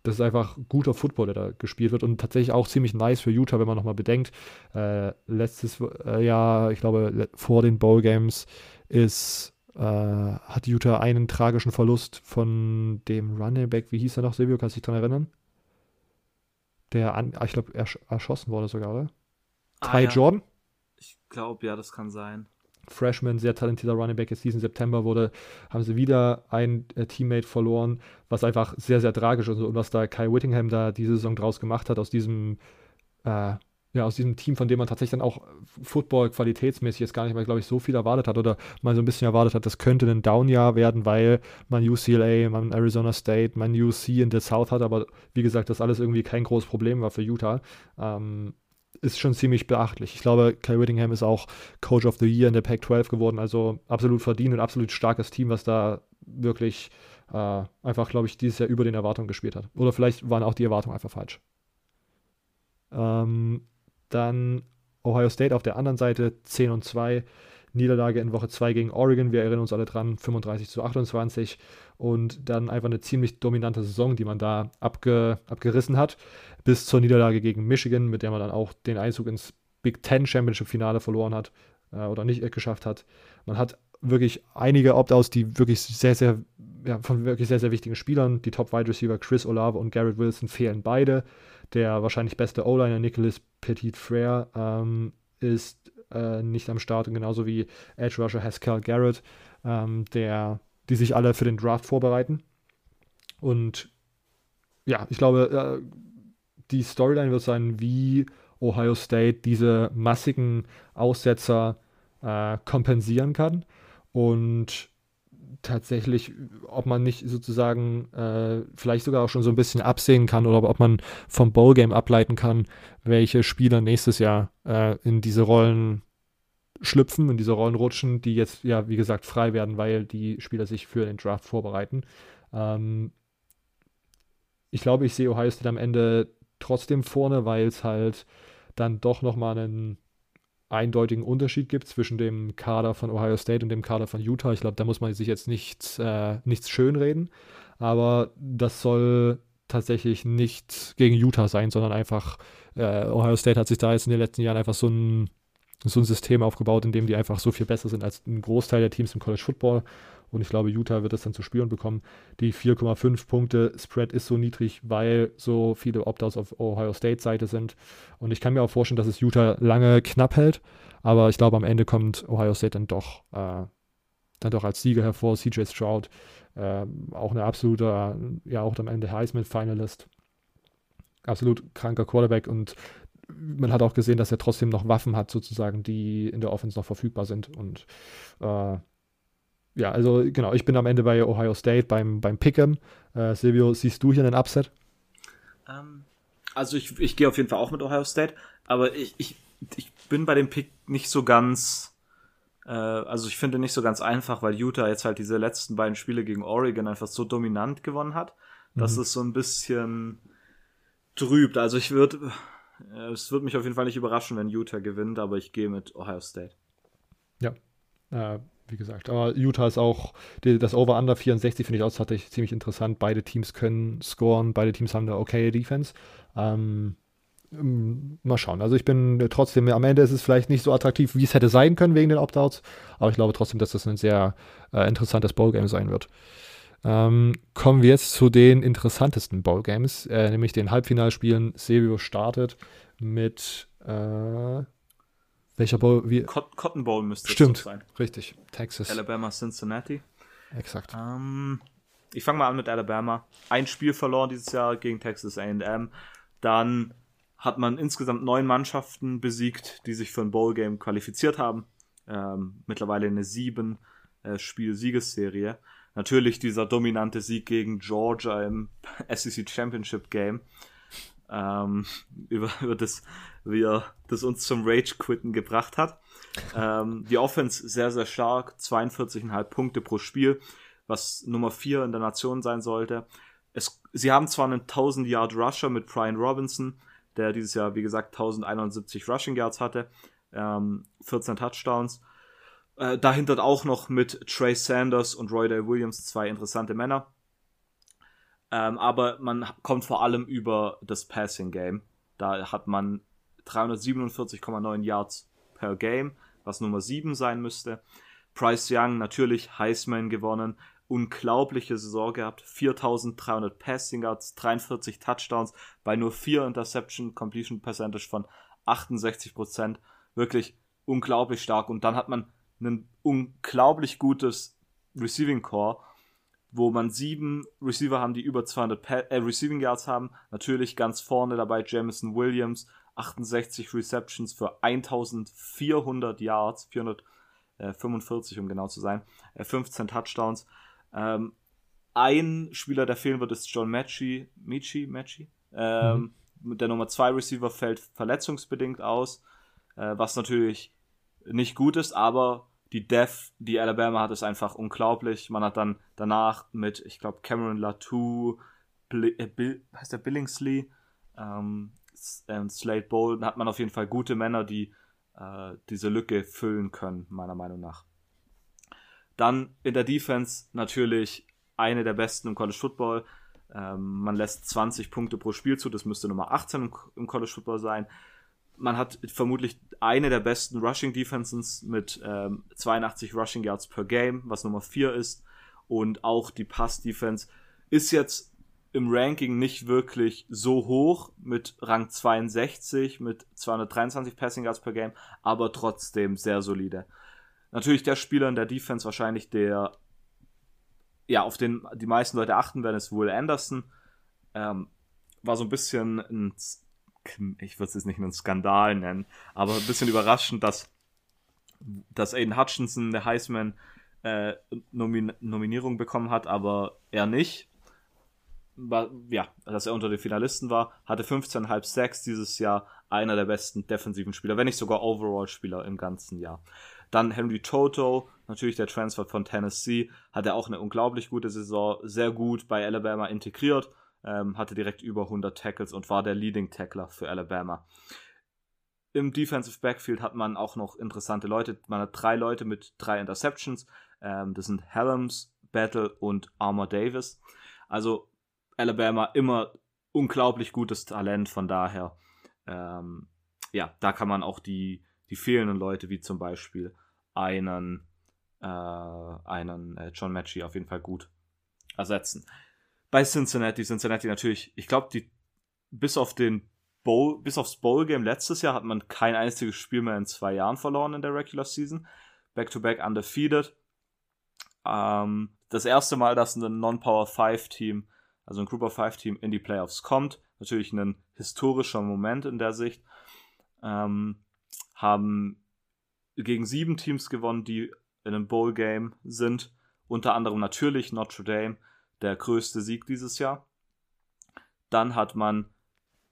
das ist einfach guter Football, der da gespielt wird und tatsächlich auch ziemlich nice für Utah, wenn man nochmal bedenkt. Äh, letztes äh, Jahr, ich glaube, vor den Bowl Games ist, äh, hat Utah einen tragischen Verlust von dem Running Back, wie hieß er noch, Silvio, kannst du dich daran erinnern? Der, an, ich glaube, ersch erschossen wurde sogar, oder? Ah, Ty ja. Jordan? Ich glaube, ja, das kann sein. Freshman, sehr talentierter Running Back ist diesen September wurde, haben sie wieder ein äh, Teammate verloren, was einfach sehr, sehr tragisch ist und was da Kai Whittingham da diese Saison draus gemacht hat, aus diesem, äh, ja, aus diesem Team, von dem man tatsächlich dann auch Football qualitätsmäßig jetzt gar nicht mehr, glaube ich, so viel erwartet hat oder mal so ein bisschen erwartet hat, das könnte ein Down-Jahr werden, weil man UCLA, man Arizona State, man UC in der South hat, aber wie gesagt, das alles irgendwie kein großes Problem war für Utah. Ähm, ist schon ziemlich beachtlich. Ich glaube, Kyle Whittingham ist auch Coach of the Year in der Pac-12 geworden, also absolut verdient und absolut starkes Team, was da wirklich äh, einfach, glaube ich, dieses Jahr über den Erwartungen gespielt hat. Oder vielleicht waren auch die Erwartungen einfach falsch. Ähm, dann Ohio State auf der anderen Seite 10 und 2. Niederlage in Woche 2 gegen Oregon, wir erinnern uns alle dran, 35 zu 28 und dann einfach eine ziemlich dominante Saison, die man da abge, abgerissen hat, bis zur Niederlage gegen Michigan, mit der man dann auch den Einzug ins Big Ten Championship Finale verloren hat äh, oder nicht geschafft hat. Man hat wirklich einige Opt-outs, die wirklich sehr, sehr, ja, von wirklich sehr, sehr wichtigen Spielern. Die Top-Wide Receiver Chris Olave und Garrett Wilson fehlen beide. Der wahrscheinlich beste O-Liner Nicholas Petit Frere ähm, ist äh, nicht am Start und genauso wie Edge Rusher Haskell Garrett, ähm, der, die sich alle für den Draft vorbereiten. Und ja, ich glaube, äh, die Storyline wird sein, wie Ohio State diese massigen Aussetzer äh, kompensieren kann und tatsächlich, ob man nicht sozusagen äh, vielleicht sogar auch schon so ein bisschen absehen kann oder ob man vom Bowl-Game ableiten kann, welche Spieler nächstes Jahr äh, in diese Rollen schlüpfen, in diese Rollen rutschen, die jetzt ja, wie gesagt, frei werden, weil die Spieler sich für den Draft vorbereiten. Ähm, ich glaube, ich sehe Ohio State am Ende trotzdem vorne, weil es halt dann doch nochmal einen eindeutigen Unterschied gibt zwischen dem Kader von Ohio State und dem Kader von Utah. Ich glaube, da muss man sich jetzt nichts, äh, nichts schönreden, aber das soll tatsächlich nicht gegen Utah sein, sondern einfach äh, Ohio State hat sich da jetzt in den letzten Jahren einfach so ein, so ein System aufgebaut, in dem die einfach so viel besser sind als ein Großteil der Teams im College Football und ich glaube, Utah wird es dann zu spüren bekommen. Die 4,5 Punkte Spread ist so niedrig, weil so viele Opt-outs auf Ohio State Seite sind. Und ich kann mir auch vorstellen, dass es Utah lange knapp hält. Aber ich glaube, am Ende kommt Ohio State dann doch, äh, dann doch als Sieger hervor. CJ Stroud, äh, auch eine absolute, ja, auch am Ende Heisman-Finalist. Absolut kranker Quarterback und man hat auch gesehen, dass er trotzdem noch Waffen hat, sozusagen, die in der Offense noch verfügbar sind. Und äh, ja, also genau, ich bin am Ende bei Ohio State beim, beim Pick'em. Äh, Silvio, siehst du hier einen Upset? Ähm, also ich, ich gehe auf jeden Fall auch mit Ohio State, aber ich, ich, ich bin bei dem Pick nicht so ganz, äh, also ich finde nicht so ganz einfach, weil Utah jetzt halt diese letzten beiden Spiele gegen Oregon einfach so dominant gewonnen hat, dass mhm. es so ein bisschen trübt. Also ich würde, äh, es würde mich auf jeden Fall nicht überraschen, wenn Utah gewinnt, aber ich gehe mit Ohio State. Ja, äh, wie gesagt. Aber Utah ist auch, die, das Over-Under 64 finde ich auch tatsächlich ziemlich interessant. Beide Teams können scoren, beide Teams haben eine okay Defense. Ähm, ähm, mal schauen. Also ich bin trotzdem, am Ende ist es vielleicht nicht so attraktiv, wie es hätte sein können wegen den Opt-outs, aber ich glaube trotzdem, dass das ein sehr äh, interessantes Bowl-Game sein wird. Ähm, kommen wir jetzt zu den interessantesten Bowl-Games, äh, nämlich den Halbfinalspielen. Silvio startet mit äh, welcher Bowl? Wie? Cotton Bowl müsste Stimmt, es sein. Richtig. Texas. Alabama, Cincinnati. Exakt. Ähm, ich fange mal an mit Alabama. Ein Spiel verloren dieses Jahr gegen Texas AM. Dann hat man insgesamt neun Mannschaften besiegt, die sich für ein Bowl-Game qualifiziert haben. Ähm, mittlerweile eine sieben äh, Spiel-Siegesserie. Natürlich dieser dominante Sieg gegen Georgia im SEC Championship Game ähm, über, über das, wie er das uns zum Rage-Quitten gebracht hat. Ähm, die Offense sehr, sehr stark, 42,5 Punkte pro Spiel, was Nummer 4 in der Nation sein sollte. Es, sie haben zwar einen 1000-Yard-Rusher mit Brian Robinson, der dieses Jahr, wie gesagt, 1071 Rushing Yards hatte, ähm, 14 Touchdowns. Äh, dahinter auch noch mit Trey Sanders und Roy Day Williams zwei interessante Männer. Ähm, aber man kommt vor allem über das Passing Game. Da hat man 347,9 Yards per Game, was Nummer 7 sein müsste. Bryce Young natürlich Heisman gewonnen, unglaubliche Saison gehabt, 4300 Passing Yards, 43 Touchdowns bei nur 4 Interception Completion Percentage von 68%, wirklich unglaublich stark und dann hat man ein unglaublich gutes Receiving Core wo man sieben Receiver haben, die über 200 pa äh, Receiving Yards haben. Natürlich ganz vorne dabei Jamison Williams, 68 Receptions für 1400 Yards, 445 um genau zu sein, äh, 15 Touchdowns. Ähm, ein Spieler, der fehlen wird, ist John Matchy, Michi, Matchy. Ähm, mhm. Der Nummer 2 Receiver fällt verletzungsbedingt aus, äh, was natürlich nicht gut ist, aber die Death, die Alabama hat, ist einfach unglaublich. Man hat dann danach mit, ich glaube, Cameron Latu, Bl äh, Bill, heißt der Billingsley, ähm, ähm, Slade Bolden, hat man auf jeden Fall gute Männer, die äh, diese Lücke füllen können, meiner Meinung nach. Dann in der Defense natürlich eine der besten im College Football. Ähm, man lässt 20 Punkte pro Spiel zu, das müsste Nummer 18 im, im College Football sein man hat vermutlich eine der besten Rushing Defenses mit ähm, 82 Rushing Yards per Game, was Nummer 4 ist. Und auch die Pass Defense ist jetzt im Ranking nicht wirklich so hoch mit Rang 62 mit 223 Passing Yards per Game, aber trotzdem sehr solide. Natürlich der Spieler in der Defense wahrscheinlich der ja auf den die meisten Leute achten werden ist Will Anderson. Ähm, war so ein bisschen ein ich würde es jetzt nicht einen Skandal nennen, aber ein bisschen überraschend, dass, dass Aiden Hutchinson eine Heisman äh, Nomin Nominierung bekommen hat, aber er nicht. War, ja, dass er unter den Finalisten war, hatte 15,5 Sacks dieses Jahr, einer der besten defensiven Spieler, wenn nicht sogar Overall-Spieler im ganzen Jahr. Dann Henry Toto, natürlich der Transfer von Tennessee, hat er auch eine unglaublich gute Saison, sehr gut bei Alabama integriert ähm, hatte direkt über 100 Tackles und war der Leading Tackler für Alabama. Im Defensive Backfield hat man auch noch interessante Leute. Man hat drei Leute mit drei Interceptions. Ähm, das sind Helms, Battle und Armour Davis. Also Alabama immer unglaublich gutes Talent. Von daher, ähm, ja, da kann man auch die, die fehlenden Leute, wie zum Beispiel einen, äh, einen äh, John Matchy auf jeden Fall gut ersetzen bei Cincinnati, Cincinnati natürlich, ich glaube, die bis auf den Bowl, bis aufs Bowl-Game letztes Jahr hat man kein einziges Spiel mehr in zwei Jahren verloren in der Regular Season. Back-to-back -back undefeated. Ähm, das erste Mal, dass ein Non-Power 5-Team, also ein Group of 5-Team in die Playoffs kommt. Natürlich ein historischer Moment in der Sicht. Ähm, haben gegen sieben Teams gewonnen, die in einem Bowl-Game sind. Unter anderem natürlich Notre Dame, der größte Sieg dieses Jahr. Dann hat man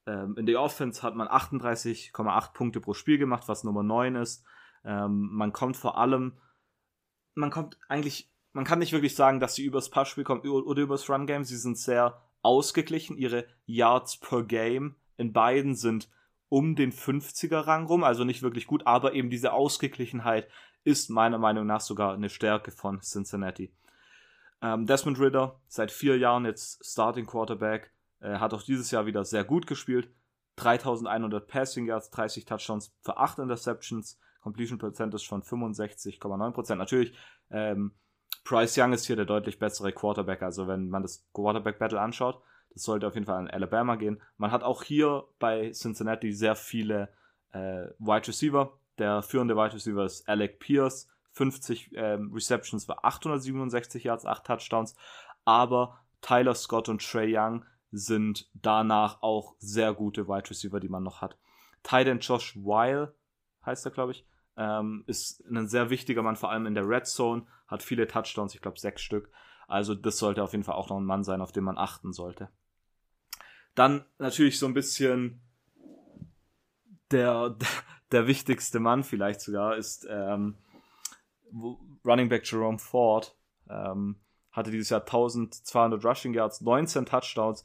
ähm, in der Offense hat man 38,8 Punkte pro Spiel gemacht, was Nummer 9 ist. Ähm, man kommt vor allem, man kommt eigentlich, man kann nicht wirklich sagen, dass sie übers Passspiel kommen oder übers Run Game. Sie sind sehr ausgeglichen. Ihre Yards per Game in beiden sind um den 50er Rang rum, also nicht wirklich gut, aber eben diese Ausgeglichenheit ist meiner Meinung nach sogar eine Stärke von Cincinnati. Ähm, Desmond Ritter, seit vier Jahren jetzt Starting Quarterback, äh, hat auch dieses Jahr wieder sehr gut gespielt. 3100 Passing Yards, 30 Touchdowns für 8 Interceptions, Completion Percentage von 65,9%. Natürlich, ähm, Bryce Young ist hier der deutlich bessere Quarterback. Also, wenn man das Quarterback Battle anschaut, das sollte auf jeden Fall an Alabama gehen. Man hat auch hier bei Cincinnati sehr viele äh, Wide Receiver. Der führende Wide Receiver ist Alec Pierce, 50 ähm, Receptions für 867 Yards, 8 Touchdowns. Aber Tyler Scott und Trey Young sind danach auch sehr gute Wide Receiver, die man noch hat. Titan Josh Weil heißt er, glaube ich, ähm, ist ein sehr wichtiger Mann, vor allem in der Red Zone, hat viele Touchdowns, ich glaube sechs Stück. Also das sollte auf jeden Fall auch noch ein Mann sein, auf den man achten sollte. Dann natürlich so ein bisschen der, der wichtigste Mann vielleicht sogar ist ähm, Running Back Jerome Ford ähm, hatte dieses Jahr 1200 Rushing Yards, 19 Touchdowns,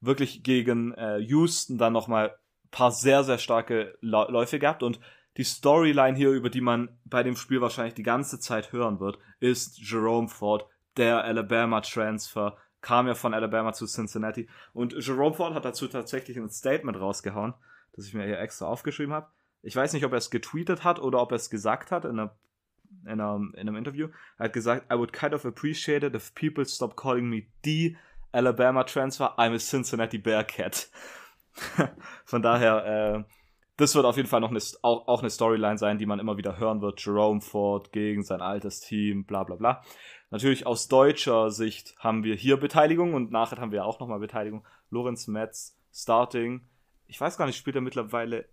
wirklich gegen äh, Houston dann nochmal ein paar sehr, sehr starke Läufe gehabt und die Storyline hier, über die man bei dem Spiel wahrscheinlich die ganze Zeit hören wird, ist Jerome Ford, der Alabama Transfer, kam ja von Alabama zu Cincinnati und Jerome Ford hat dazu tatsächlich ein Statement rausgehauen, das ich mir hier extra aufgeschrieben habe. Ich weiß nicht, ob er es getweetet hat oder ob er es gesagt hat in einer in einem, in einem Interview. Er hat gesagt, I would kind of appreciate it if people stop calling me the Alabama Transfer. I'm a Cincinnati Bearcat. Von daher, äh, das wird auf jeden Fall noch eine, auch, auch eine Storyline sein, die man immer wieder hören wird. Jerome Ford gegen sein altes Team, bla bla bla. Natürlich aus deutscher Sicht haben wir hier Beteiligung und nachher haben wir auch nochmal Beteiligung. Lorenz Metz, Starting. Ich weiß gar nicht, spielt er mittlerweile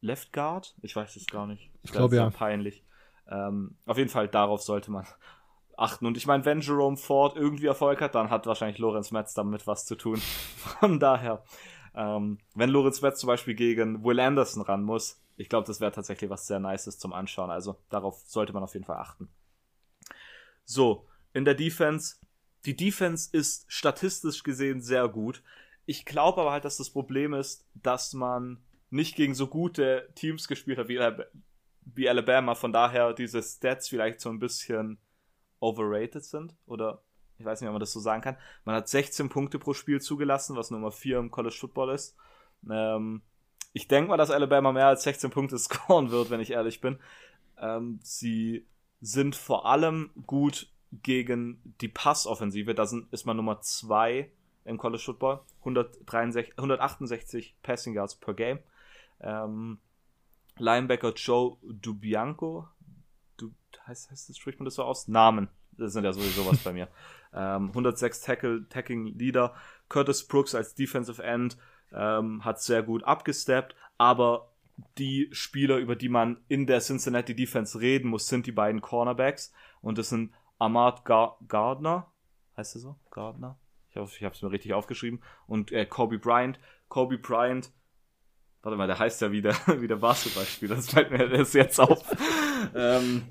Left Guard? Ich weiß es gar nicht. Ich glaube ja. Peinlich. Ähm, auf jeden Fall darauf sollte man achten. Und ich meine, wenn Jerome Ford irgendwie Erfolg hat, dann hat wahrscheinlich Lorenz Metz damit was zu tun. Von daher, ähm, wenn Lorenz Metz zum Beispiel gegen Will Anderson ran muss, ich glaube, das wäre tatsächlich was sehr Nices zum Anschauen. Also darauf sollte man auf jeden Fall achten. So, in der Defense. Die Defense ist statistisch gesehen sehr gut. Ich glaube aber halt, dass das Problem ist, dass man nicht gegen so gute Teams gespielt hat wie wie Alabama, von daher diese Stats vielleicht so ein bisschen overrated sind oder ich weiß nicht, ob man das so sagen kann. Man hat 16 Punkte pro Spiel zugelassen, was Nummer 4 im College Football ist. Ähm, ich denke mal, dass Alabama mehr als 16 Punkte scoren wird, wenn ich ehrlich bin. Ähm, sie sind vor allem gut gegen die Passoffensive. Da sind, ist man Nummer 2 im College Football. 163, 168 Passing Yards per Game. Ähm, Linebacker Joe Dubianco. Du, heißt, heißt das, spricht man das so aus? Namen. Das sind ja sowieso was bei mir. Ähm, 106 Tackle, Tackling Leader. Curtis Brooks als Defensive End ähm, hat sehr gut abgesteppt, aber die Spieler, über die man in der Cincinnati Defense reden muss, sind die beiden Cornerbacks. Und das sind Ahmad Gar Gardner, heißt er so? Gardner? Ich hoffe, ich habe es mir richtig aufgeschrieben. Und äh, Kobe Bryant. Kobe Bryant, warte mal, der heißt ja wieder wie der Basketballspieler, das fällt mir jetzt auf. ähm,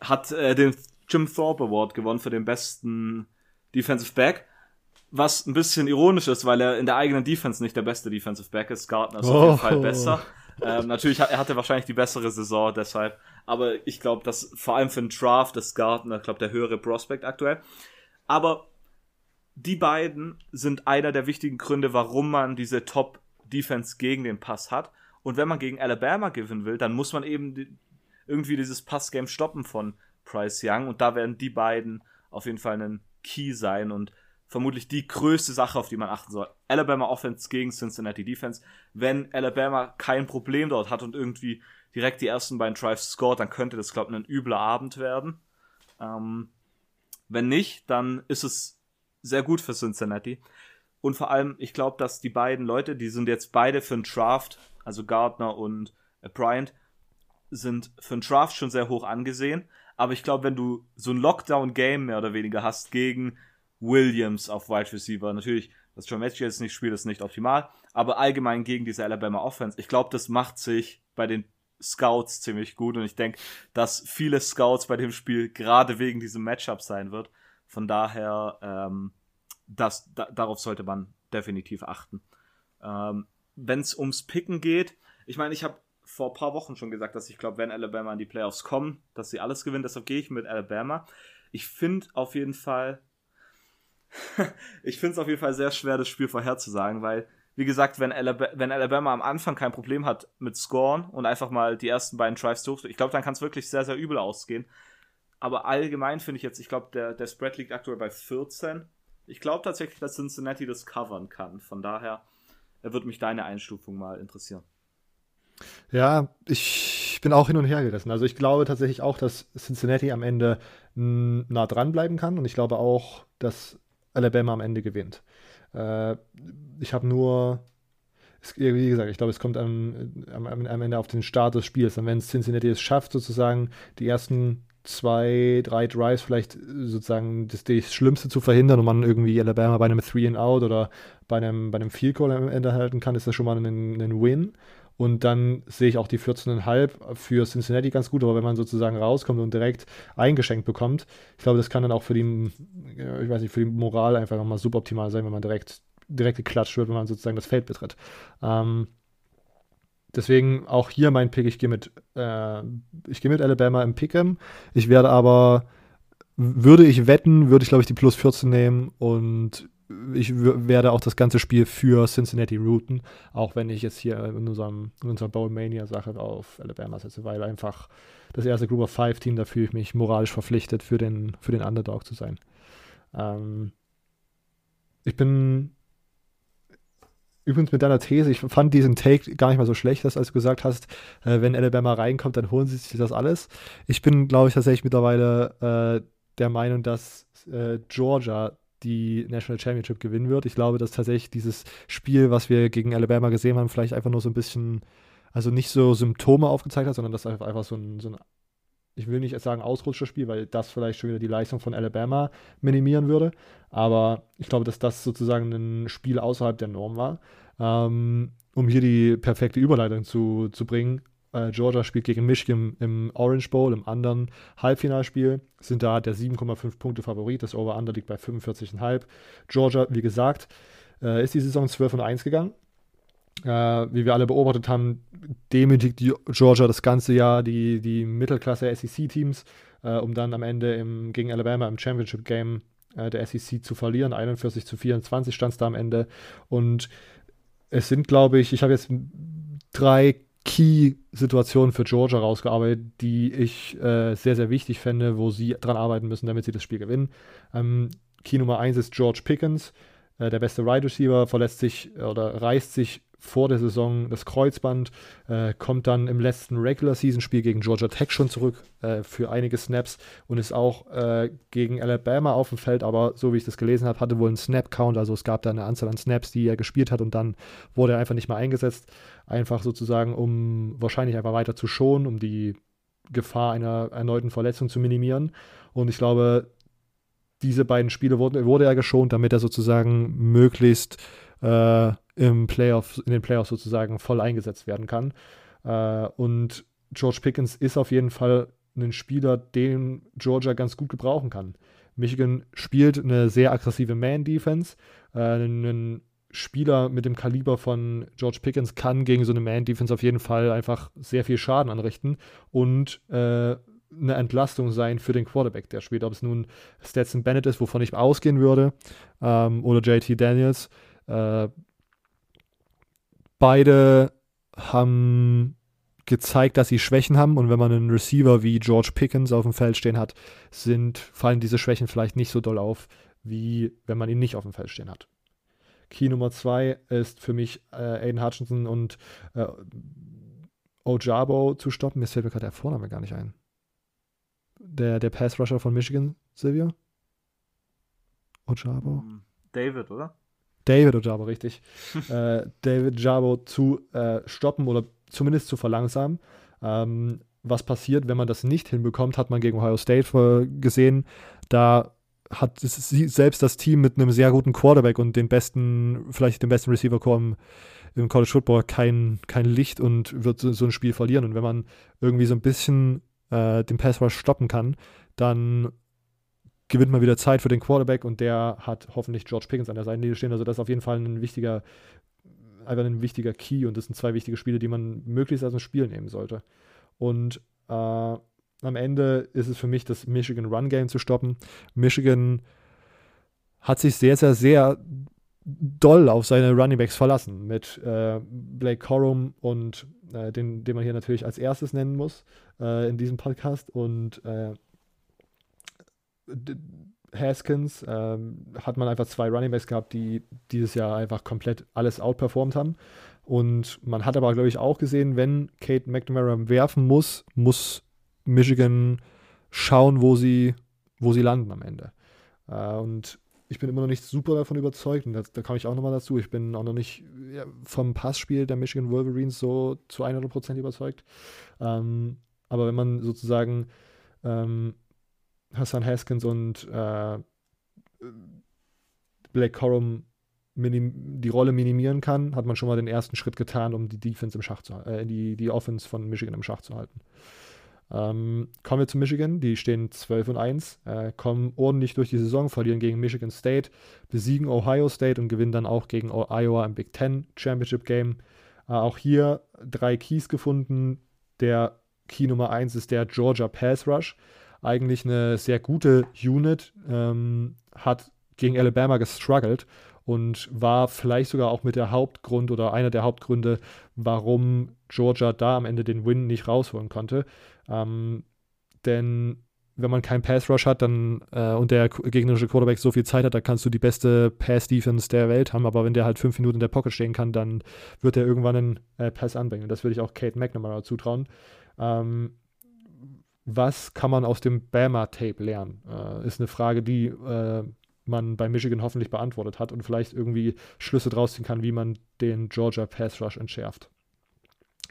hat äh, den Jim Thorpe Award gewonnen für den besten Defensive Back. Was ein bisschen ironisch ist, weil er in der eigenen Defense nicht der beste Defensive Back ist. Gardner ist oh. auf jeden Fall besser. Ähm, natürlich, hat, er hatte wahrscheinlich die bessere Saison deshalb. Aber ich glaube, dass vor allem für den Draft ist Gardner, glaube der höhere Prospect aktuell. Aber die beiden sind einer der wichtigen Gründe, warum man diese Top-Defense gegen den Pass hat. Und wenn man gegen Alabama gewinnen will, dann muss man eben die, irgendwie dieses Pass-Game stoppen von Bryce Young. Und da werden die beiden auf jeden Fall ein Key sein und vermutlich die größte Sache, auf die man achten soll. Alabama Offense gegen Cincinnati Defense. Wenn Alabama kein Problem dort hat und irgendwie direkt die ersten beiden Drives scored, dann könnte das, glaube ich, ein übler Abend werden. Ähm, wenn nicht, dann ist es sehr gut für Cincinnati. Und vor allem, ich glaube, dass die beiden Leute, die sind jetzt beide für einen Draft, also Gardner und äh, Bryant, sind für einen Draft schon sehr hoch angesehen. Aber ich glaube, wenn du so ein Lockdown-Game mehr oder weniger hast gegen Williams auf Wide Receiver, natürlich, dass John Matthew jetzt nicht spielt, ist nicht optimal, aber allgemein gegen diese Alabama Offense, ich glaube, das macht sich bei den Scouts ziemlich gut und ich denke, dass viele Scouts bei dem Spiel gerade wegen diesem Matchup sein wird. Von daher, ähm, das, da, darauf sollte man definitiv achten. Ähm, Wenn es ums Picken geht, ich meine, ich habe vor ein paar Wochen schon gesagt, dass ich glaube, wenn Alabama in die Playoffs kommen, dass sie alles gewinnen. Deshalb gehe ich mit Alabama. Ich finde auf jeden Fall, ich finde es auf jeden Fall sehr schwer, das Spiel vorherzusagen, weil, wie gesagt, wenn Alabama, wenn Alabama am Anfang kein Problem hat mit Scoren und einfach mal die ersten beiden Drives durch, ich glaube, dann kann es wirklich sehr, sehr übel ausgehen. Aber allgemein finde ich jetzt, ich glaube, der, der Spread liegt aktuell bei 14. Ich glaube tatsächlich, dass Cincinnati das covern kann. Von daher wird mich deine Einstufung mal interessieren. Ja, ich bin auch hin und her gerissen. Also ich glaube tatsächlich auch, dass Cincinnati am Ende nah dran bleiben kann und ich glaube auch, dass Alabama am Ende gewinnt. Äh, ich habe nur, wie gesagt, ich glaube, es kommt am, am, am, Ende auf den Start des Spiels. Und wenn Cincinnati es schafft, sozusagen die ersten zwei, drei Drives vielleicht sozusagen das, das Schlimmste zu verhindern und man irgendwie Alabama bei einem Three and Out oder bei einem, bei einem Field Goal am Ende halten kann, ist das schon mal ein, ein Win. Und dann sehe ich auch die 14,5 für Cincinnati ganz gut, aber wenn man sozusagen rauskommt und direkt eingeschenkt bekommt, ich glaube, das kann dann auch für die, ich weiß nicht, für die Moral einfach nochmal suboptimal sein, wenn man direkt, direkt geklatscht wird, wenn man sozusagen das Feld betritt. Ähm, deswegen auch hier mein Pick, ich gehe mit, äh, ich gehe mit Alabama im Pick'em. Ich werde aber, würde ich wetten, würde ich glaube ich die plus 14 nehmen und ich werde auch das ganze Spiel für Cincinnati routen, auch wenn ich jetzt hier in, unserem, in unserer Bowl-Mania-Sache auf Alabama setze, weil einfach das erste Group of Five Team, da fühle ich mich moralisch verpflichtet, für den, für den Underdog zu sein. Ähm, ich bin übrigens mit deiner These, ich fand diesen Take gar nicht mal so schlecht, dass als du gesagt hast, äh, wenn Alabama reinkommt, dann holen sie sich das alles. Ich bin, glaube ich, tatsächlich mittlerweile äh, der Meinung, dass äh, Georgia die National Championship gewinnen wird. Ich glaube, dass tatsächlich dieses Spiel, was wir gegen Alabama gesehen haben, vielleicht einfach nur so ein bisschen, also nicht so Symptome aufgezeigt hat, sondern dass einfach so ein, so ein ich will nicht sagen Ausrutscherspiel, weil das vielleicht schon wieder die Leistung von Alabama minimieren würde. Aber ich glaube, dass das sozusagen ein Spiel außerhalb der Norm war. Ähm, um hier die perfekte Überleitung zu, zu bringen, äh, Georgia spielt gegen Michigan im Orange Bowl, im anderen Halbfinalspiel. Sind da der 7,5 Punkte Favorit. Das Over-Under liegt bei 45,5. Georgia, wie gesagt, äh, ist die Saison 12 und 1 gegangen. Äh, wie wir alle beobachtet haben, demütigt Georgia das ganze Jahr die, die Mittelklasse SEC-Teams, äh, um dann am Ende im, gegen Alabama im Championship-Game äh, der SEC zu verlieren. 41 zu 24 stand es da am Ende. Und es sind, glaube ich, ich habe jetzt drei Key-Situationen für Georgia rausgearbeitet, die ich äh, sehr, sehr wichtig fände, wo sie dran arbeiten müssen, damit sie das Spiel gewinnen. Ähm, Key Nummer 1 ist George Pickens, äh, der beste Wide Receiver, verlässt sich oder reißt sich vor der Saison das Kreuzband, äh, kommt dann im letzten Regular Season Spiel gegen Georgia Tech schon zurück äh, für einige Snaps und ist auch äh, gegen Alabama auf dem Feld, aber so wie ich das gelesen habe, hatte wohl einen Snap Count, also es gab da eine Anzahl an Snaps, die er gespielt hat und dann wurde er einfach nicht mehr eingesetzt, einfach sozusagen, um wahrscheinlich einfach weiter zu schonen, um die Gefahr einer erneuten Verletzung zu minimieren. Und ich glaube, diese beiden Spiele wurden, wurde er geschont, damit er sozusagen möglichst äh, im Playoff, in den Playoffs sozusagen voll eingesetzt werden kann. Äh, und George Pickens ist auf jeden Fall ein Spieler, den Georgia ganz gut gebrauchen kann. Michigan spielt eine sehr aggressive Man-Defense. Äh, ein Spieler mit dem Kaliber von George Pickens kann gegen so eine Man-Defense auf jeden Fall einfach sehr viel Schaden anrichten und äh, eine Entlastung sein für den Quarterback, der spielt. Ob es nun Stetson Bennett ist, wovon ich ausgehen würde, ähm, oder JT Daniels. Äh, beide haben gezeigt, dass sie Schwächen haben und wenn man einen Receiver wie George Pickens auf dem Feld stehen hat, sind, fallen diese Schwächen vielleicht nicht so doll auf, wie wenn man ihn nicht auf dem Feld stehen hat. Key Nummer zwei ist für mich äh, Aiden Hutchinson und äh, Ojabo zu stoppen. Mir fällt mir gerade der Vorname gar nicht ein. Der, der Pass-Rusher von Michigan, Silvia? Ojabo? David, oder? David Ojabo, richtig. äh, David Jabo zu äh, stoppen oder zumindest zu verlangsamen. Ähm, was passiert, wenn man das nicht hinbekommt, hat man gegen Ohio State gesehen. Da hat selbst das Team mit einem sehr guten Quarterback und den besten, vielleicht den besten Receiver Core im, College Football kein, kein Licht und wird so, so, ein Spiel verlieren. Und wenn man irgendwie so ein bisschen äh, den Pass Rush stoppen kann, dann gewinnt man wieder Zeit für den Quarterback und der hat hoffentlich George Pickens an der Seitenlinie stehen. Also das ist auf jeden Fall ein wichtiger, einfach ein wichtiger Key und das sind zwei wichtige Spiele, die man möglichst aus dem Spiel nehmen sollte. Und äh, am Ende ist es für mich das Michigan Run Game zu stoppen. Michigan hat sich sehr, sehr, sehr doll auf seine Running Backs verlassen mit äh, Blake Corum und äh, den, den man hier natürlich als erstes nennen muss äh, in diesem Podcast und äh, Haskins ähm, hat man einfach zwei Runningbacks gehabt, die dieses Jahr einfach komplett alles outperformt haben. Und man hat aber, glaube ich, auch gesehen, wenn Kate McNamara werfen muss, muss Michigan schauen, wo sie, wo sie landen am Ende. Äh, und ich bin immer noch nicht super davon überzeugt, und das, da komme ich auch nochmal dazu. Ich bin auch noch nicht ja, vom Passspiel der Michigan Wolverines so zu 100% überzeugt. Ähm, aber wenn man sozusagen ähm, Hassan Haskins und äh, Blake Corum die Rolle minimieren kann, hat man schon mal den ersten Schritt getan, um die Defense im Schach zu äh, die, die Offense von Michigan im Schach zu halten. Ähm, kommen wir zu Michigan, die stehen 12 und 1, äh, kommen ordentlich durch die Saison, verlieren gegen Michigan State, besiegen Ohio State und gewinnen dann auch gegen Iowa im Big Ten Championship Game. Äh, auch hier drei Keys gefunden. Der Key Nummer 1 ist der Georgia Pass Rush eigentlich eine sehr gute Unit, ähm, hat gegen Alabama gestruggelt und war vielleicht sogar auch mit der Hauptgrund oder einer der Hauptgründe, warum Georgia da am Ende den Win nicht rausholen konnte. Ähm, denn wenn man keinen Pass Rush hat dann, äh, und der gegnerische Quarterback so viel Zeit hat, dann kannst du die beste Pass Defense der Welt haben. Aber wenn der halt fünf Minuten in der Pocket stehen kann, dann wird er irgendwann einen äh, Pass anbringen. Und das würde ich auch Kate McNamara zutrauen. Ähm, was kann man aus dem Bama-Tape lernen? Äh, ist eine Frage, die äh, man bei Michigan hoffentlich beantwortet hat und vielleicht irgendwie Schlüsse draus ziehen kann, wie man den Georgia Pass Rush entschärft.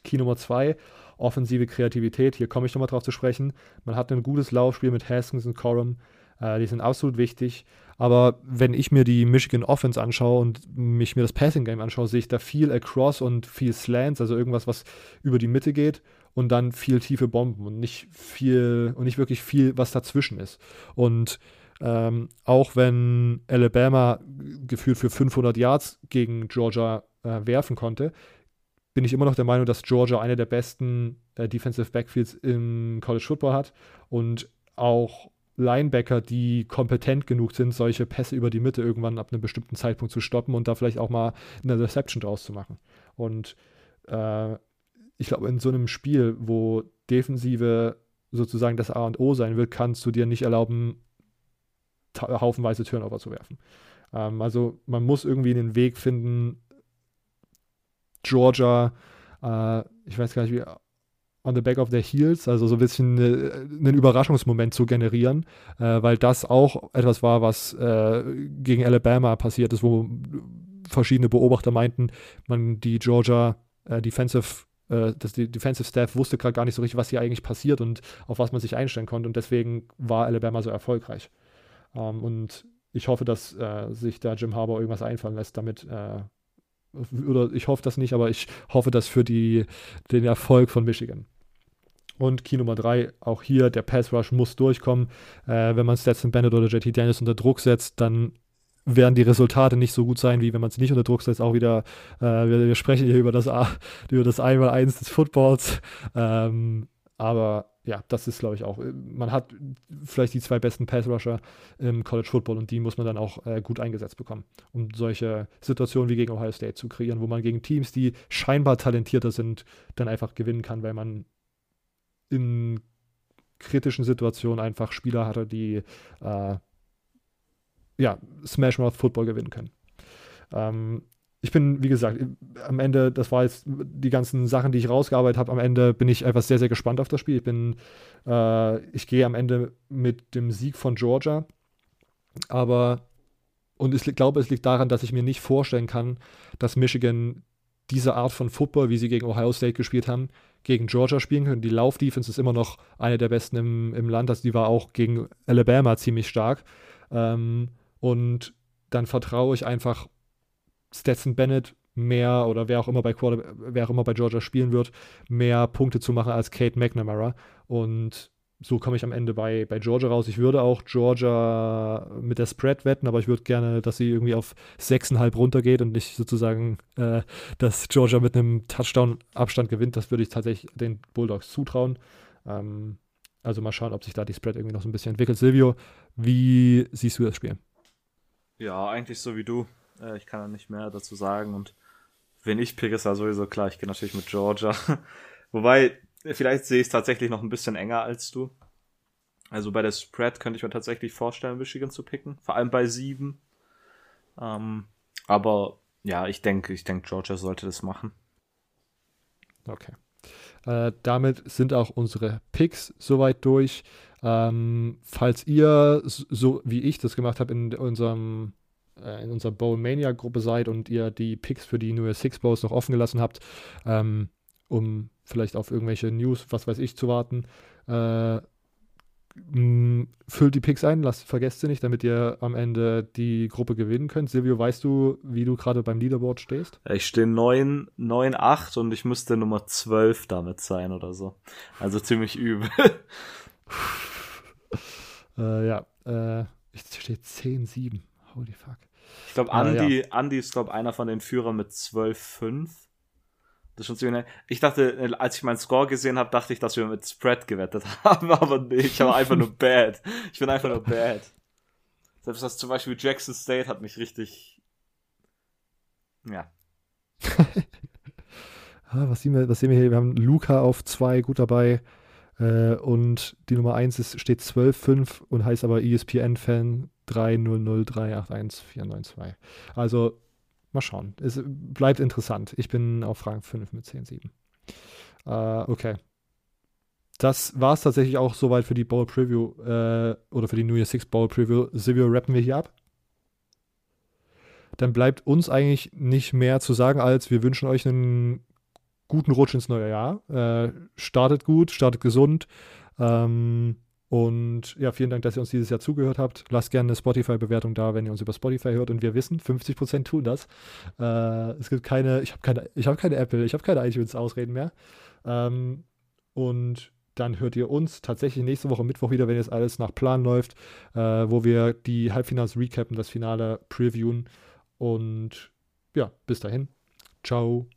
Key Nummer zwei, offensive Kreativität. Hier komme ich nochmal drauf zu sprechen. Man hat ein gutes Laufspiel mit Haskins und Corum. Äh, die sind absolut wichtig. Aber wenn ich mir die Michigan Offense anschaue und mich mir das Passing Game anschaue, sehe ich da viel Across und viel Slants, also irgendwas, was über die Mitte geht und dann viel tiefe Bomben und nicht viel und nicht wirklich viel, was dazwischen ist. Und ähm, auch wenn Alabama gefühlt für 500 Yards gegen Georgia äh, werfen konnte, bin ich immer noch der Meinung, dass Georgia eine der besten äh, Defensive Backfields im College Football hat und auch Linebacker, die kompetent genug sind, solche Pässe über die Mitte irgendwann ab einem bestimmten Zeitpunkt zu stoppen und da vielleicht auch mal eine Reception draus zu machen. Und äh, ich glaube, in so einem Spiel, wo Defensive sozusagen das A und O sein wird, kannst du dir nicht erlauben, haufenweise Turnover zu werfen. Ähm, also man muss irgendwie einen Weg finden, Georgia, äh, ich weiß gar nicht wie, on the back of their heels, also so ein bisschen äh, einen Überraschungsmoment zu generieren, äh, weil das auch etwas war, was äh, gegen Alabama passiert ist, wo verschiedene Beobachter meinten, man die Georgia äh, Defensive äh, dass die Defensive Staff wusste gerade gar nicht so richtig, was hier eigentlich passiert und auf was man sich einstellen konnte. Und deswegen war Alabama so erfolgreich. Ähm, und ich hoffe, dass äh, sich da Jim Harbour irgendwas einfallen lässt, damit äh, oder ich hoffe das nicht, aber ich hoffe das für die, den Erfolg von Michigan. Und Key Nummer 3, auch hier, der Pass Rush muss durchkommen. Äh, wenn man Stetson Bennett oder JT Daniels unter Druck setzt, dann werden die Resultate nicht so gut sein, wie wenn man es nicht unter Druck setzt. Auch wieder, äh, wir, wir, sprechen hier über das, über das Einmal-Eins des Footballs. Ähm, aber ja, das ist, glaube ich, auch. Man hat vielleicht die zwei besten Pass-Rusher im College Football und die muss man dann auch äh, gut eingesetzt bekommen, um solche Situationen wie gegen Ohio State zu kreieren, wo man gegen Teams, die scheinbar talentierter sind, dann einfach gewinnen kann, weil man in kritischen Situationen einfach Spieler hatte, die äh, ja, Smash Mouth Football gewinnen können. Ähm, ich bin, wie gesagt, am Ende, das war jetzt die ganzen Sachen, die ich rausgearbeitet habe, am Ende bin ich einfach sehr, sehr gespannt auf das Spiel. Ich bin, äh, ich gehe am Ende mit dem Sieg von Georgia, aber, und ich glaube, es liegt daran, dass ich mir nicht vorstellen kann, dass Michigan diese Art von Football, wie sie gegen Ohio State gespielt haben, gegen Georgia spielen können. Die Laufdefense ist immer noch eine der besten im, im Land, also die war auch gegen Alabama ziemlich stark. Ähm, und dann vertraue ich einfach Stetson Bennett mehr oder wer auch immer bei Quarter, wer auch immer bei Georgia spielen wird, mehr Punkte zu machen als Kate McNamara. Und so komme ich am Ende bei, bei Georgia raus. Ich würde auch Georgia mit der Spread wetten, aber ich würde gerne, dass sie irgendwie auf 6,5 runtergeht und nicht sozusagen, äh, dass Georgia mit einem Touchdown-Abstand gewinnt. Das würde ich tatsächlich den Bulldogs zutrauen. Ähm, also mal schauen, ob sich da die Spread irgendwie noch so ein bisschen entwickelt. Silvio, wie siehst du das Spiel? Ja, eigentlich so wie du. Äh, ich kann da nicht mehr dazu sagen. Und wenn ich pick, ist ja sowieso klar, ich gehe natürlich mit Georgia. Wobei, vielleicht sehe ich es tatsächlich noch ein bisschen enger als du. Also bei der Spread könnte ich mir tatsächlich vorstellen, Michigan zu picken. Vor allem bei sieben. Ähm, aber ja, ich denke, ich denke, Georgia sollte das machen. Okay. Äh, damit sind auch unsere Picks soweit durch. Ähm, falls ihr, so wie ich das gemacht habe, in unserem äh, in unserer Bowl Mania Gruppe seid und ihr die Picks für die New Year Six Bowls noch offen gelassen habt, ähm, um vielleicht auf irgendwelche News, was weiß ich, zu warten, äh, füllt die Picks ein, lasst, vergesst sie nicht, damit ihr am Ende die Gruppe gewinnen könnt. Silvio, weißt du, wie du gerade beim Leaderboard stehst? Ich stehe 9, 9, 8 und ich müsste Nummer 12 damit sein oder so. Also ziemlich übel. äh, ja, äh, ich stehe 10, 7. Holy fuck. Ich glaube, Andy, ja. Andy ist, glaube einer von den Führern mit 12, 5. Das ist schon ziemlich Ich dachte, als ich meinen Score gesehen habe, dachte ich, dass wir mit Spread gewettet haben, aber nee, ich war einfach nur bad. Ich bin einfach nur bad. Selbst das zum Beispiel Jackson State hat mich richtig. Ja. ah, was, sehen wir, was sehen wir hier? Wir haben Luca auf 2 gut dabei. Äh, und die Nummer 1 ist, steht 12.5 und heißt aber ESPN-Fan 300381492. Also mal schauen. Es bleibt interessant. Ich bin auf Rang 5 mit 10,7. Äh, okay. Das war es tatsächlich auch soweit für die Bowl Preview äh, oder für die New Year Six Bowl Preview. Silvio, rappen wir hier ab. Dann bleibt uns eigentlich nicht mehr zu sagen, als wir wünschen euch einen guten Rutsch ins neue Jahr. Äh, startet gut, startet gesund. Ähm, und ja, vielen Dank, dass ihr uns dieses Jahr zugehört habt. Lasst gerne eine Spotify-Bewertung da, wenn ihr uns über Spotify hört. Und wir wissen, 50% tun das. Äh, es gibt keine, ich habe keine, ich keine Apple, ich habe keine iTunes-Ausreden mehr. Ähm, und dann hört ihr uns tatsächlich nächste Woche Mittwoch wieder, wenn jetzt alles nach Plan läuft, äh, wo wir die Halbfinals recappen, das Finale previewen. Und ja, bis dahin. Ciao.